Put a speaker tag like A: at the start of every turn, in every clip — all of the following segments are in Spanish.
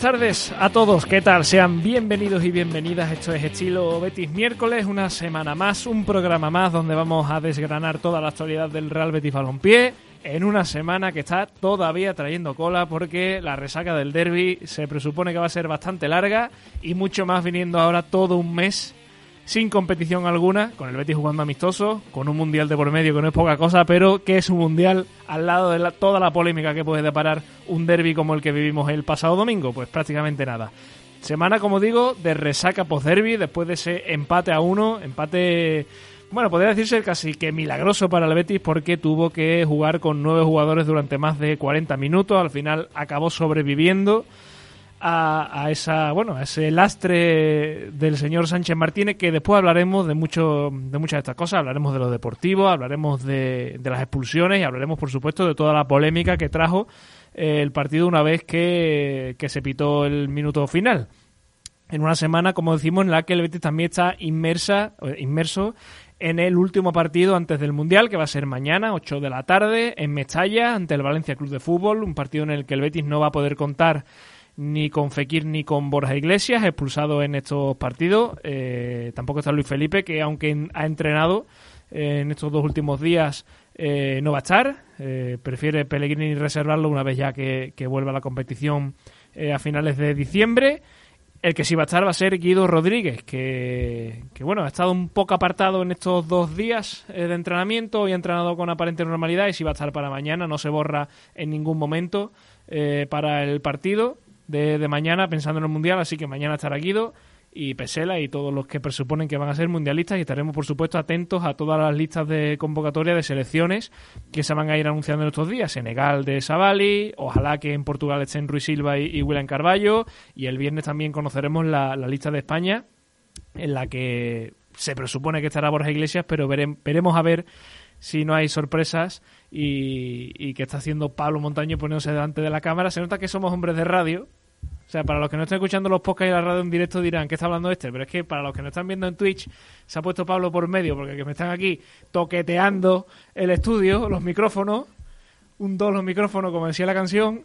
A: buenas tardes a todos, ¿qué tal? Sean bienvenidos y bienvenidas. Esto es Estilo Betis miércoles, una semana más, un programa más donde vamos a desgranar toda la actualidad del Real Betis Balompié en una semana que está todavía trayendo cola porque la resaca del derby se presupone que va a ser bastante larga y mucho más viniendo ahora todo un mes sin competición alguna, con el Betis jugando amistoso, con un mundial de por medio que no es poca cosa, pero que es un mundial al lado de toda la polémica que puede deparar un derby como el que vivimos el pasado domingo, pues prácticamente nada. Semana, como digo, de resaca post-derby, después de ese empate a uno, empate, bueno, podría decirse casi que milagroso para el Betis porque tuvo que jugar con nueve jugadores durante más de 40 minutos, al final acabó sobreviviendo a, esa bueno a ese lastre del señor Sánchez Martínez que después hablaremos de mucho de muchas de estas cosas. Hablaremos de lo deportivo hablaremos de, de las expulsiones y hablaremos por supuesto de toda la polémica que trajo eh, el partido una vez que, que se pitó el minuto final. En una semana como decimos en la que el Betis también está inmersa inmerso en el último partido antes del Mundial, que va a ser mañana, 8 de la tarde, en Mestalla, ante el Valencia Club de Fútbol, un partido en el que el Betis no va a poder contar ni con Fekir ni con Borja Iglesias, expulsado en estos partidos. Eh, tampoco está Luis Felipe, que aunque ha entrenado eh, en estos dos últimos días, eh, no va a estar. prefiere Pellegrini reservarlo una vez ya que, vuelva a la competición a finales de diciembre. El que sí va a estar va a ser Guido Rodríguez, que, que bueno, ha estado un poco apartado en estos dos días de entrenamiento y ha entrenado con aparente normalidad y sí va a estar para mañana, no se borra en ningún momento para el partido de, mañana pensando en el Mundial, así que mañana estará Guido y Pesela y todos los que presuponen que van a ser mundialistas y estaremos por supuesto atentos a todas las listas de convocatoria de selecciones que se van a ir anunciando en estos días. Senegal de Savali, ojalá que en Portugal estén Ruiz Silva y, William Carballo y el viernes también conoceremos la, lista de España en la que se presupone que estará Borja Iglesias, pero veremos a ver si no hay sorpresas y, y que está haciendo Pablo Montaño poniéndose delante de la cámara. Se nota que somos hombres de radio o sea, para los que no estén escuchando los podcasts y la radio en directo dirán, ¿qué está hablando este? Pero es que para los que no están viendo en Twitch, se ha puesto Pablo por medio, porque que me están aquí toqueteando el estudio, los micrófonos, un dos los micrófonos, como decía la canción,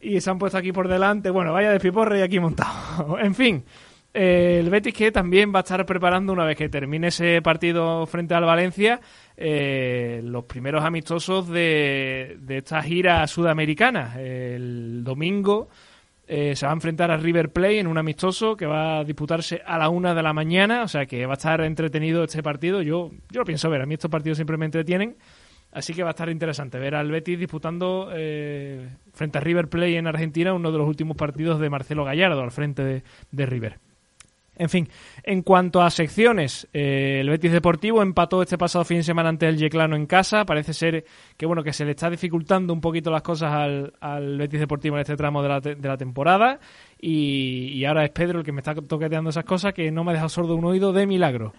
A: y se han puesto aquí por delante. Bueno, vaya de piporre y aquí montado. en fin, eh, el Betis que también va a estar preparando, una vez que termine ese partido frente al Valencia, eh, los primeros amistosos de, de esta gira sudamericana. El domingo eh, se va a enfrentar a River Plate en un amistoso que va a disputarse a la una de la mañana, o sea que va a estar entretenido este partido. Yo, yo lo pienso ver, a mí estos partidos siempre me entretienen, así que va a estar interesante ver al Betis disputando eh, frente a River Plate en Argentina uno de los últimos partidos de Marcelo Gallardo al frente de River. En fin, en cuanto a secciones, eh, el Betis Deportivo empató este pasado fin de semana ante el Yeclano en casa. Parece ser que bueno que se le está dificultando un poquito las cosas al, Betis Deportivo en este tramo de la, de la temporada. Y, ahora es Pedro el que me está toqueteando esas cosas que no me ha dejado sordo un oído de milagro.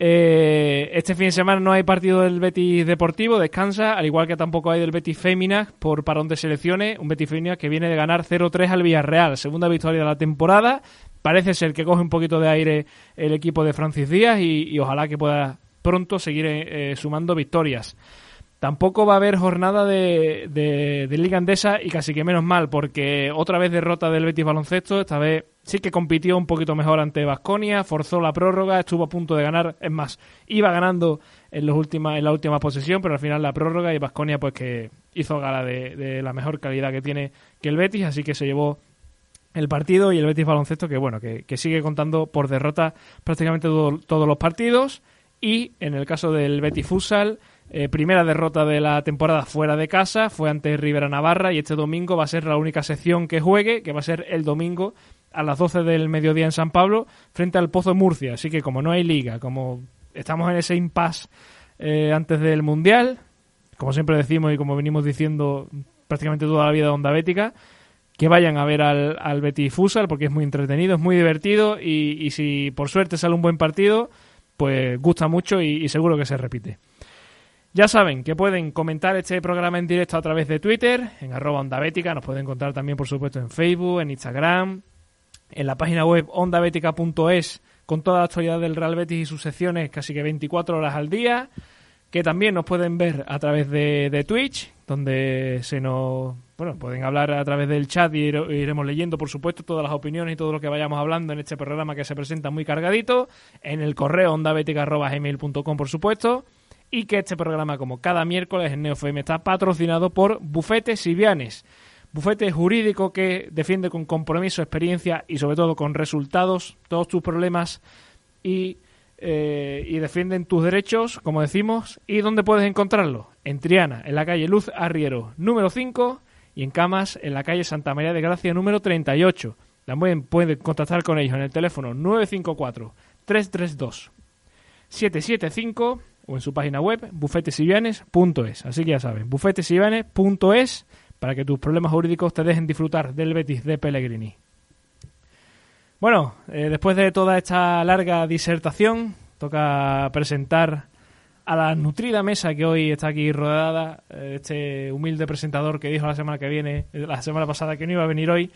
A: Eh, este fin de semana no hay partido del Betis Deportivo, descansa, al igual que tampoco hay del Betis Féminas por parón de selecciones. Un Betis Féminas que viene de ganar 0-3 al Villarreal, segunda victoria de la temporada parece ser que coge un poquito de aire el equipo de Francis Díaz y, ojalá que pueda pronto seguir eh, sumando victorias. Tampoco va a haber jornada de, de, Liga Andesa y casi que menos mal, porque otra vez derrota del Betis Baloncesto, esta vez sí que compitió un poquito mejor ante Vasconia, forzó la prórroga, estuvo a punto de ganar, es más, iba ganando en, los en la última posesión, pero al final la prórroga y Vasconia pues que hizo gala de, de la mejor calidad que tiene que el Betis, así que se llevó el partido y el Betis Baloncesto que bueno que, sigue contando por derrota prácticamente todos los partidos. Y en el caso del Betis Futsal eh, primera derrota de la temporada fuera de casa fue ante Rivera Navarra y este domingo va a ser la única sección que juegue que va a ser el domingo a las 12 del mediodía en San Pablo frente al Pozo Murcia. Así que como no hay liga como estamos en ese impasse eh, antes del mundial como siempre decimos y como venimos diciendo prácticamente toda la vida de Onda Bética que vayan a ver al, al Betis Fusal porque es muy entretenido, es muy divertido y, si por suerte sale un buen partido, pues gusta mucho y, seguro que se repite. Ya saben que pueden comentar este programa en directo a través de Twitter, en arroba Onda Bética, nos pueden encontrar también por supuesto en Facebook, en Instagram, en la página web ondabética.es con toda la actualidad del Real Betis y sus secciones casi que 24 horas al día, que también nos pueden ver a través de, de Twitch, donde se nos bueno, pueden hablar a través del chat y ire- iremos leyendo, por supuesto, todas las opiniones y todo lo que vayamos hablando en este programa que se presenta muy cargadito, en el correo ondabetica.gmail.com, por supuesto, y que este programa, como cada miércoles en NeoFM, está patrocinado por Bufetes Sivianes. Bufete jurídico que defiende con compromiso, experiencia y sobre todo con resultados todos tus problemas y, eh, y defienden tus derechos, como decimos. ¿Y dónde puedes encontrarlo? En Triana, en la calle Luz Arriero, número 5, y en Camas, en la calle Santa María de Gracia, número 38. También pueden contactar con ellos en el teléfono 954-332-775 o en su página web bufetesivianes.es. Así que ya saben, bufetesivianes.es para que tus problemas jurídicos te dejen disfrutar del Betis de Pellegrini. Bueno, eh, después de toda esta larga disertación, toca presentar a la nutrida mesa que hoy está aquí rodeada, eh, este humilde presentador que dijo la semana que viene, eh, la semana pasada que no iba a venir hoy,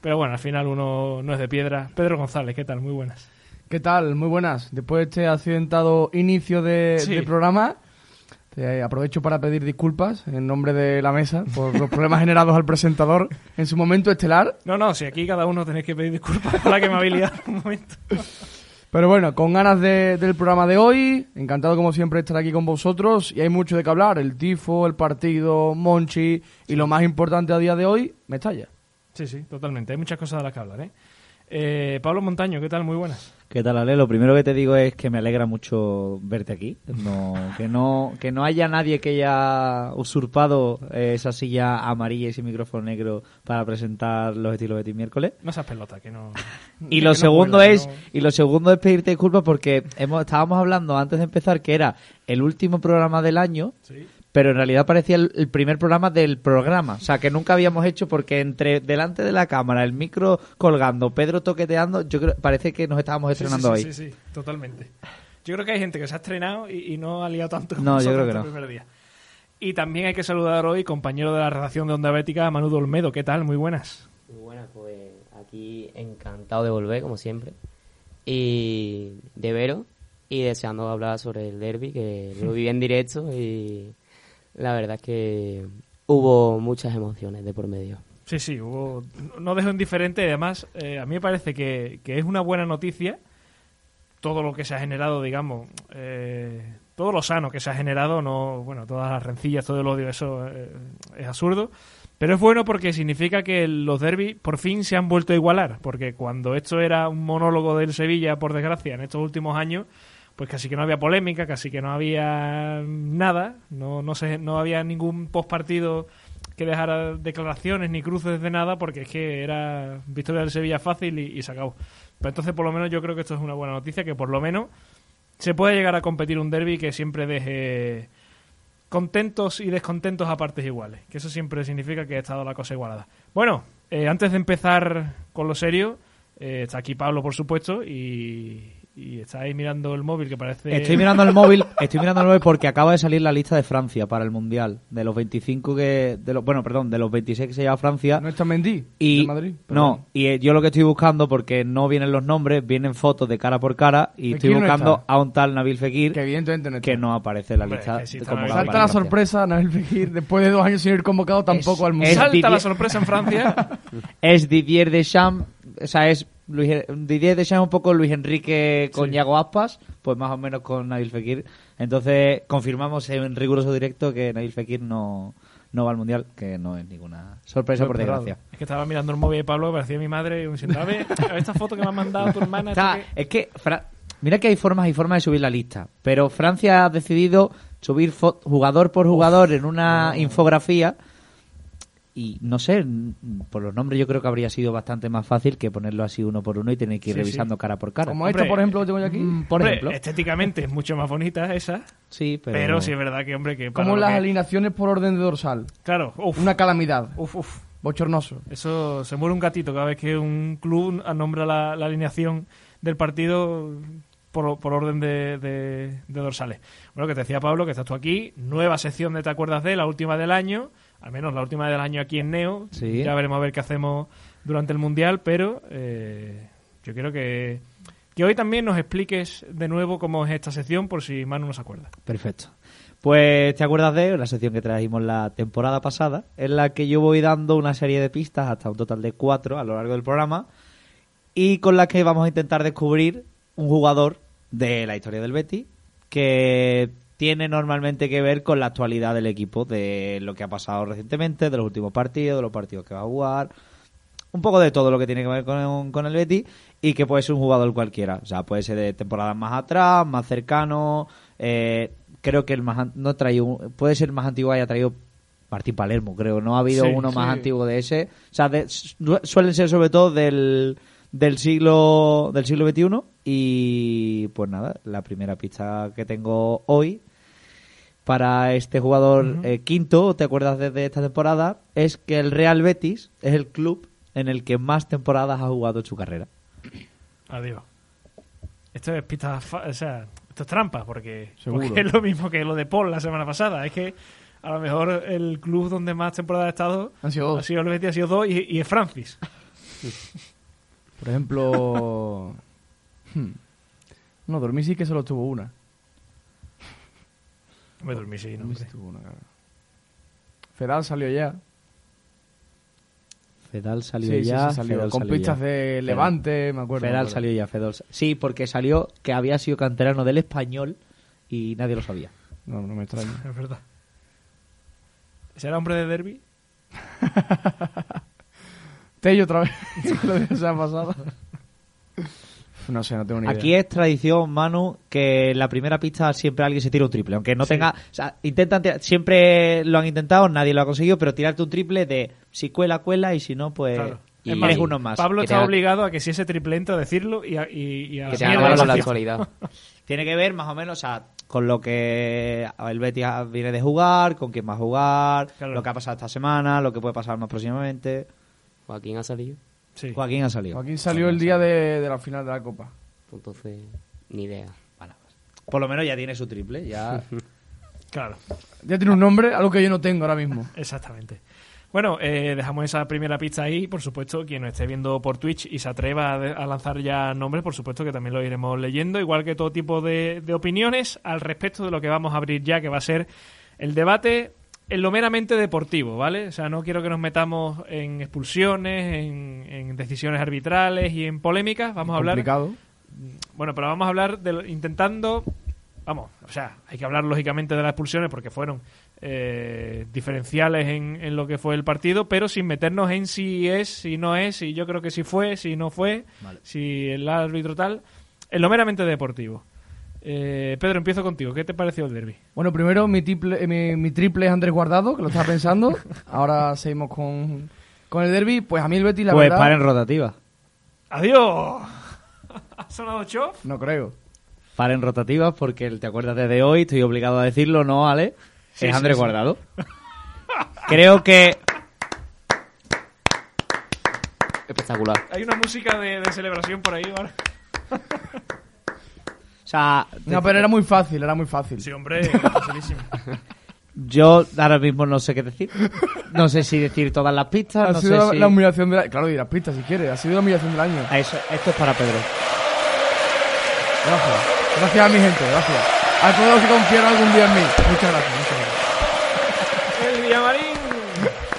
A: pero bueno, al final uno no es de piedra. Pedro González, ¿qué tal? Muy buenas.
B: ¿Qué tal? Muy buenas. Después de este accidentado inicio de,
A: Sí.
B: de programa, te aprovecho para pedir disculpas en nombre de la mesa por los problemas generados al presentador en su momento estelar.
A: No, no, si aquí cada uno tenéis que pedir disculpas por la que me habéis liado un momento.
B: Pero bueno, con ganas de- del programa de hoy, encantado como siempre estar aquí con vosotros y hay mucho de qué hablar, el tifo, el partido, Monchi y lo más importante a día de hoy, Mestalla.
A: Sí, sí, totalmente. Hay muchas cosas de las que hablar, ¿eh? Eh, Pablo Montaño, ¿qué tal? Muy buenas.
C: ¿Qué tal, Ale? Lo primero que te digo es que me alegra mucho verte aquí. No, que no que no haya nadie que haya usurpado eh, esa silla amarilla y ese micrófono negro para presentar los estilos Betis miércoles.
A: No seas pelota, que no...
C: Y
A: que
C: lo segundo es
A: no-
C: y lo segundo es pedirte disculpas porque hemos estábamos hablando antes de empezar que era el último programa del año,
A: Sí.
C: Pero en realidad parecía el, el primer programa del programa, o sea, que nunca habíamos hecho porque entre delante de la cámara, el micro colgando, Pedro toqueteando, yo creo parece que nos estábamos
A: Sí, sí,
C: estrenando
A: sí,
C: hoy.
A: Sí, sí, totalmente. Yo creo que hay gente que se ha estrenado y, y no ha liado tanto como
C: No, yo creo que
A: este
C: no.
A: primer día. Y también hay que saludar hoy, compañero de la redacción de Onda Bética, Manu Olmedo. ¿Qué tal? Muy buenas.
D: Muy buenas, pues aquí encantado de volver, como siempre. Y de veros y deseando hablar sobre el derby, que lo viví en directo y la verdad que hubo muchas emociones de por medio.
A: Sí, sí, no dejo indiferente. Además, eh, a mí me parece que, que es una buena noticia todo lo que se ha generado, digamos, eh, todo lo sano que se ha generado, no, bueno, todas las rencillas, todo el odio, eso eh, es absurdo. Pero es bueno porque significa que los derbis por fin se han vuelto a igualar, porque cuando esto era un monólogo del Sevilla, por desgracia, en estos últimos años, pues casi que no había polémica, casi que no había nada, no, no, se, no había ningún postpartido que dejara declaraciones ni cruces de nada, porque es que era victoria del Sevilla fácil y, y se acabó. Pero entonces, por lo menos, yo creo que esto es una buena noticia, que por lo menos se puede llegar a competir un derby que siempre deje contentos y descontentos a partes iguales, que eso siempre significa que ha estado la cosa igualada. Bueno, eh, antes de empezar con lo serio, eh, está aquí Pablo, por supuesto, y, y está ahí mirando el móvil que parece...
C: Estoy mirando el móvil, estoy mirando el móvil porque acaba de salir la lista de Francia para el mundial, de los 25 que de los bueno, perdón, de los 26 que se lleva Francia
B: No está Mendy
C: y
B: de Madrid. pero
C: no, y eh, yo lo que estoy buscando porque no vienen los nombres, vienen fotos de cara por cara y estoy
B: no
C: buscando
B: está.
C: a un tal Nabil Fekir
B: Que evidentemente no está.
C: que no aparece en la
A: Hombre,
C: lista
A: que sí
C: como
B: Salta la sorpresa, Nabil Fekir, después de dos años sin ir convocado tampoco
C: Es-
B: al Mundial.
A: Salta la
C: Didier-
A: sorpresa en Francia.
C: Es Didier Deschamps, o sea, es Luis, Didier Deschamps un poco Luis Enrique con
A: Sí.
C: Yago Aspas, pues más o menos con Nabil Fekir. Entonces confirmamos en riguroso directo que Nabil Fekir no, no va al Mundial, que no es ninguna sorpresa por desgracia.
A: es que estaba mirando el móvil de Pablo, parecía mi madre, y diciendo, a ver, a ver esta foto que me ha mandado tu hermana.
C: O sea,
A: esto que-".
C: es que Fra- mira que hay formas y formas de subir la lista, pero Francia ha decidido subir jugador por jugador en una infografía y no sé, por los nombres yo creo que habría sido bastante más fácil que ponerlo así uno por uno y tener que ir
A: Sí,
C: revisando cara por cara.
B: Como
A: Hombre,
B: esta, por ejemplo, que tengo yo aquí.
C: Mm, por
A: Hombre,
C: ejemplo.
A: estéticamente es mucho más bonita esa,
C: Sí, pero...
A: pero, sí es verdad que, hombre, que para
B: Como las
A: que-
B: alineaciones por orden de dorsal.
A: Claro, uf,
B: Una calamidad.
A: uf, uf.
B: Bochornoso.
A: Eso se muere un gatito cada vez que un club nombra la, la alineación del partido por, por orden de, de- de dorsales. Bueno, que te decía Pablo, que estás tú aquí, nueva sección de Te acuerdas de, la última del año, al menos la última del año aquí en Neo.
C: Sí.
A: Ya veremos a ver qué hacemos durante el Mundial, pero eh, yo quiero que, que hoy también nos expliques de nuevo cómo es esta sección, por si Manu no se acuerda.
C: Perfecto. Pues te acuerdas de la sección que trajimos la temporada pasada, en la que yo voy dando una serie de pistas, hasta un total de cuatro a lo largo del programa, y con las que vamos a intentar descubrir un jugador de la historia del Betis que tiene normalmente que ver con la actualidad del equipo, de lo que ha pasado recientemente, de los últimos partidos, de los partidos que va a jugar, un poco de todo lo que tiene que ver con, con el Betis y que puede ser un jugador cualquiera, o sea, puede ser de temporadas más atrás, más cercano, eh, creo que el más no ha traído, puede ser el más antiguo haya traído Martín Palermo, creo, no ha habido
A: Sí,
C: uno más antiguo de ese, o sea, de- su- suelen ser sobre todo del del siglo del siglo XXI y pues nada, la primera pista que tengo hoy para este jugador
A: Ujú.
C: eh, quinto, ¿te acuerdas desde esta temporada? Es que el Real Betis es el club en el que más temporadas ha jugado en su carrera.
A: Adiós. Esto es pista, fa- o sea, esto es trampa, porque, es lo mismo que lo de Paul la semana pasada. Es que a lo mejor el club donde más temporada ha estado
B: Han sido dos.
A: ha sido el Betis, ha sido dos y, y es Francis.
B: Por ejemplo... hmm, No, dormí sí que solo tuvo una.
A: Me dormí, sí, no,
B: Dormí sí
A: hombre.
B: tuvo una, claro. Fedal salió ya.
C: Fedal salió
B: sí, sí,
C: ya.
B: sí, salió.
C: Fedal
B: Con
C: salió
B: pistas
C: ya.
B: de Levante, me acuerdo. me
C: Fedal
B: acuerdo.
C: salió ya, Fedal. Sí, porque salió que había sido canterano del español y nadie lo sabía.
B: No, no me extraña.
A: Es verdad. ¿Será hombre de derby?
B: Tello otra vez. Lo de la semana pasada. No sé, no tengo ni idea.
C: Aquí es tradición, Manu, que en la primera pista siempre alguien se tira un triple. Aunque no
A: Sí.
C: tenga. O sea, intentan tirar- siempre lo han intentado, nadie lo ha conseguido, pero tirarte un triple de si cuela, cuela y si no, pues.
A: Claro.
C: Y
D: Es
C: eres
D: más,
C: uno más.
A: Pablo está obligado a que si ese triple entra, decirlo y a, y, y a
D: Que se
A: mierda
D: haga
A: esa
D: con la actualidad.
C: Tiene que ver más o menos, o sea, con lo que el Betis viene de jugar, con quién va a jugar,
A: Claro.
C: lo que ha pasado esta semana, lo que puede pasar más próximamente.
D: Joaquín ha salido.
A: Sí.
C: Joaquín ha salido.
B: Joaquín salió el día de, de la final de la Copa.
D: Entonces, ni idea.
C: Bueno, por lo menos ya tiene su triple, ya.
A: Claro,
B: Ya tiene un nombre, algo que yo no tengo ahora mismo.
A: exactamente. Bueno, eh, dejamos esa primera pista ahí. Por supuesto, quien nos esté viendo por Twitch y se atreva a, de- a lanzar ya nombres, por supuesto que también lo iremos leyendo, igual que todo tipo de, de opiniones al respecto de lo que vamos a abrir ya, que va a ser el debate en lo meramente deportivo, ¿vale? O sea, no quiero que nos metamos en expulsiones, en, en decisiones arbitrales y en polémicas. Vamos a hablar
B: Complicado.
A: Bueno, pero vamos a hablar de intentando. Vamos, o sea, hay que hablar lógicamente de las expulsiones porque fueron eh, diferenciales en, en lo que fue el partido, pero sin meternos en si es, si no es, si yo creo que sí fue, si no fue, si el árbitro tal. En lo meramente deportivo. Eh, Pedro, empiezo contigo. ¿Qué te pareció el derby?
B: Bueno, primero mi, triple, eh, mi, mi triple es Andrés Guardado, que lo estaba pensando. Ahora seguimos con, con el derby. Pues a mí el Betis, la
C: pues
B: verdad...
C: paren rotativa.
A: ¡Adiós! ¿Ha sonado Chof?
B: No creo.
C: Paren rotativas porque el te acuerdas desde hoy, estoy obligado a decirlo, ¿no, Ale?
A: Sí,
C: es
A: sí,
C: Andrés
A: sí.
C: Guardado. Creo que
D: Espectacular.
A: Hay una música de, de celebración por ahí, ¿vale?
C: O sea,
B: No, pero era muy fácil, era muy fácil.
A: Sí, hombre, facilísimo.
C: yo ahora mismo no sé qué decir. No sé si decir todas las pistas,
B: Ha
C: no
B: sido
C: sé
B: la,
C: si...
B: la humillación del año. Claro, y las pistas si quieres. Ha sido la humillación del año.
C: Eso- esto es para Pedro.
B: Gracias. Gracias a mi gente, gracias. A todos los que confiaron algún día en mí. Muchas gracias, muchas gracias.
A: El Villamarín.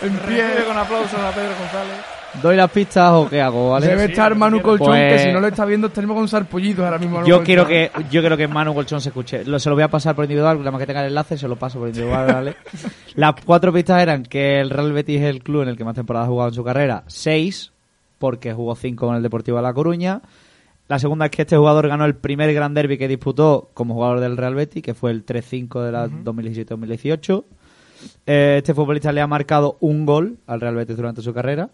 B: En
A: Recibe
B: pie.
A: con aplausos a Pedro González.
C: ¿Doy las pistas o qué hago, vale?
B: Debe estar Manu. Colchón, que
C: Pues-
B: si no lo está viendo, tenemos con sarpullitos ahora mismo. Manu
C: Yo
B: Colchón.
C: quiero que yo quiero que Manu Colchón se escuche. Lo- se lo voy a pasar por individual, nada más que tenga el enlace, se lo paso por individual, ¿vale? Las cuatro pistas eran que el Real Betis es el club en el que más temporadas ha jugado en su carrera, seis, porque jugó cinco con el Deportivo de La Coruña. La segunda es que este jugador ganó el primer gran derby que disputó como jugador del Real Betis, que fue el 3-5 de la 2017-2018. Eh, este futbolista le ha marcado un gol al Real Betis durante su carrera,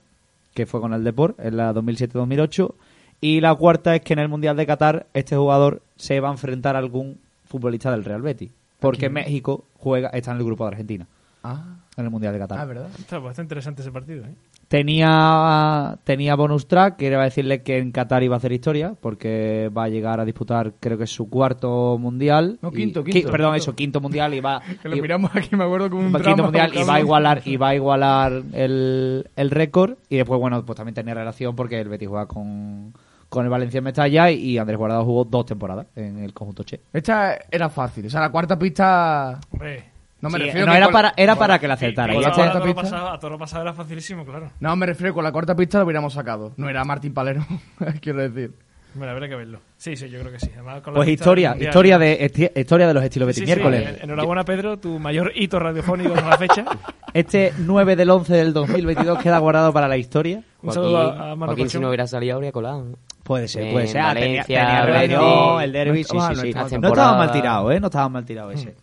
C: que fue con el Deport en la 2007-2008. Y la cuarta es que en el Mundial de Qatar este jugador se va a enfrentar a algún futbolista del Real Betis. Porque México juega, está en el grupo de Argentina,
B: Ah,
C: en el Mundial de Qatar.
B: ah, ¿verdad?
A: Está bastante interesante ese partido, ¿eh?
C: Tenía, tenía bonus track, que iba a decirle que en Qatar iba a hacer historia, porque va a llegar a disputar, creo que es su cuarto mundial.
B: No,
C: Y-
B: quinto,
C: qui-
B: quinto.
C: perdón,
B: Quinto.
C: eso, quinto mundial y va.
B: Que lo
C: y-
B: miramos aquí, me acuerdo como un drama.
C: quinto mundial y va a igualar y va a igualar el, el récord y después bueno pues también tenía relación porque el Betis juega con, con el Valencia Mestalla y Andrés Guardado jugó dos temporadas en el conjunto Che.
B: Esta era fácil. O sea, la cuarta pista.
A: Hombre,
B: No me
C: Sí,
B: refiero
C: no
B: que
C: era
B: con-
C: para, era para que la acertara.
B: la
A: a, todo pasado, a todo lo pasado era facilísimo, claro.
B: No, me refiero que con la cuarta pista lo hubiéramos sacado. No era Martín Palero, quiero decir.
A: Bueno, habrá que verlo. Sí, sí, yo creo que sí. Además, con la
C: pues historia,
A: Mundial.
C: historia de esti- historia de los estilos
A: Sí,
C: Betis
A: sí,
C: miércoles.
A: en- enhorabuena, Pedro, tu mayor hito radiofónico de la fecha.
C: Este 9 del 11 del 2022 queda guardado para la historia.
A: Un saludo a, a
D: Joaquín, si no hubiera salido, habría colado. ¿no?
C: Puede ser, puede ser. Ah, tenía,
D: Valencia,
C: tenía el derby,
B: No
C: sí, sí,
B: no
C: sí.
B: estaba
C: No
D: temporada.
C: estaba mal tirado, ¿eh? No estaba mal tirado ese.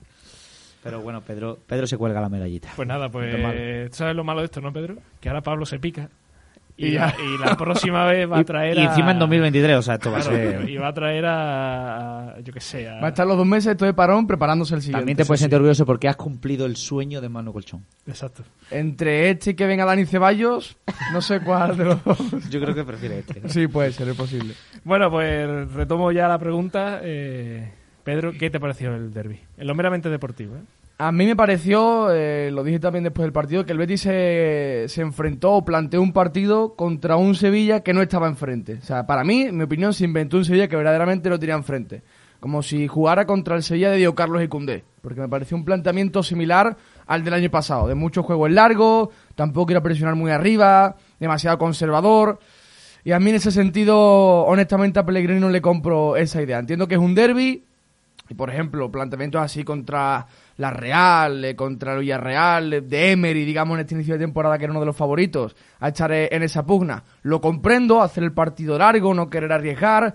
C: Pero bueno, Pedro, Pedro se cuelga la medallita.
A: Pues nada, pues. ¿sabes lo malo de esto, no, Pedro? Que ahora Pablo se pica. Y,
B: Y
A: la, y la próxima vez va a traer
C: y
A: a-
C: encima en 2023, o sea, esto va a ser...
A: y va a traer a, a- yo qué sé, a-
B: Va a estar los dos meses esto de parón preparándose el siguiente.
C: También te puedes
B: Sí,
C: sentir orgulloso porque has cumplido el sueño de Manu Colchón.
A: Exacto.
B: Entre este y que venga Dani Ceballos, no sé cuál de los dos.
C: Yo creo que prefiere este.
B: Sí, puede ser, es posible.
A: Bueno, pues retomo ya la pregunta. Eh, Pedro, ¿qué te pareció el derby? En lo meramente deportivo, ¿eh?
B: A mí me pareció, eh, lo dije también después del partido, que el Betis se, se enfrentó o planteó un partido contra un Sevilla que no estaba enfrente. O sea, para mí, en mi opinión, se inventó un Sevilla que verdaderamente no tenía enfrente. Como si jugara contra el Sevilla de Diego Carlos y Cundé. Porque me pareció un planteamiento similar al del año pasado. De muchos juegos largos, tampoco ir a presionar muy arriba, demasiado conservador. Y a mí en ese sentido, honestamente, a Pellegrini no le compro esa idea. Entiendo que es un derby, y por ejemplo, planteamientos así contra la Real, eh, contra el Villarreal, eh, de Emery, digamos, en este inicio de temporada que era uno de los favoritos, a echar eh, en esa pugna. Lo comprendo, hacer el partido largo, no querer arriesgar,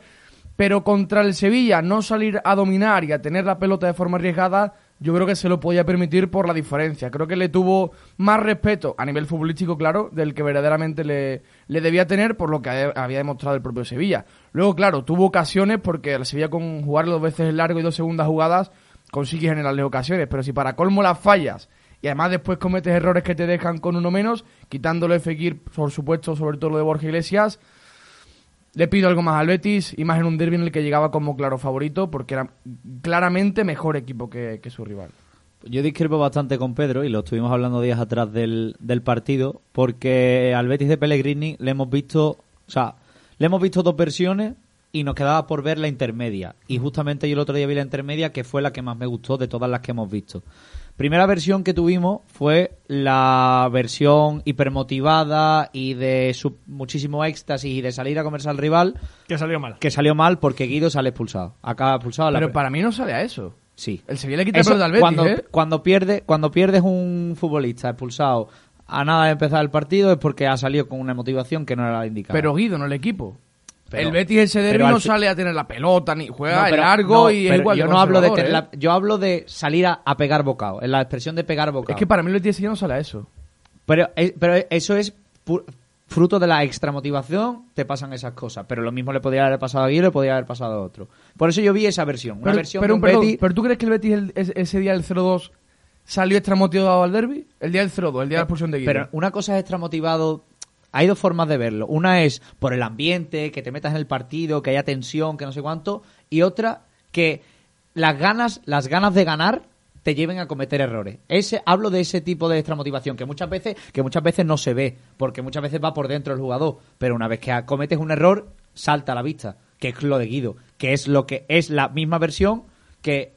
B: pero contra el Sevilla no salir a dominar y a tener la pelota de forma arriesgada, yo creo que se lo podía permitir por la diferencia. Creo que le tuvo más respeto a nivel futbolístico, claro, del que verdaderamente le, le debía tener por lo que ha- había demostrado el propio Sevilla. Luego, claro, tuvo ocasiones porque el Sevilla con jugar dos veces largo y dos segundas jugadas consigue generarle ocasiones, pero si para colmo las fallas y además después cometes errores que te dejan con uno menos, quitándole Fekir, por supuesto, sobre todo lo de Borja Iglesias, le pido algo más al Betis y más en un derby en el que llegaba como claro favorito porque era claramente mejor equipo que, que su rival.
C: Yo discrepo bastante con Pedro y lo estuvimos hablando días atrás del, del partido porque al Betis de Pellegrini le hemos visto, o sea, le hemos visto dos versiones y nos quedaba por ver la intermedia. Y justamente yo el otro día vi la intermedia que fue la que más me gustó de todas las que hemos visto. Primera versión que tuvimos fue la versión hipermotivada y de su- muchísimo éxtasis y de salir a comerse al rival
A: Que salió mal.
C: que salió mal porque Guido sale expulsado. Acaba expulsado. a la
B: Pero para mí no sale a eso.
C: Sí.
B: El Sevilla le quita
C: Eso,
B: el al Betis,
C: cuando,
B: ¿eh?
C: cuando, pierde, cuando pierdes un futbolista expulsado a nada de empezar el partido es porque ha salido con una motivación que no era la indicada.
B: Pero Guido, no el equipo.
C: Pero-
B: el Betis ese derbi no sale a tener la pelota, ni juega
C: No,
B: el
C: pero-
B: largo
C: no,
B: y es igual
C: yo no hablo de tener
B: ¿eh?
C: la- yo hablo de salir a, a pegar bocado, en la expresión de pegar bocado.
B: Es que para mí el Betis ese ya no sale a eso.
C: Pero, es- pero eso es fruto de la extra motivación, te pasan esas cosas. Pero lo mismo le podría haber pasado a Guido, le podría haber pasado a otro. Por eso yo vi esa versión. Una versión
B: pero,
C: de un
B: perdón,
C: Betis-
B: ¿pero tú crees que el Betis el- ese día del 0-2 salió extra motivado al derby? El día del 0-2, el día de la expulsión de Guido.
C: Pero una cosa es extra motivado. Hay dos formas de verlo. Una es por el ambiente, que te metas en el partido, que haya tensión, que no sé cuánto. Y otra, que las ganas, las ganas de ganar te lleven a cometer errores. Ese, hablo de ese tipo de extra motivación, que muchas veces, que muchas veces no se ve, porque muchas veces va por dentro el jugador. Pero una vez que cometes un error, salta a la vista, que es lo de Guido, que es lo que es la misma versión que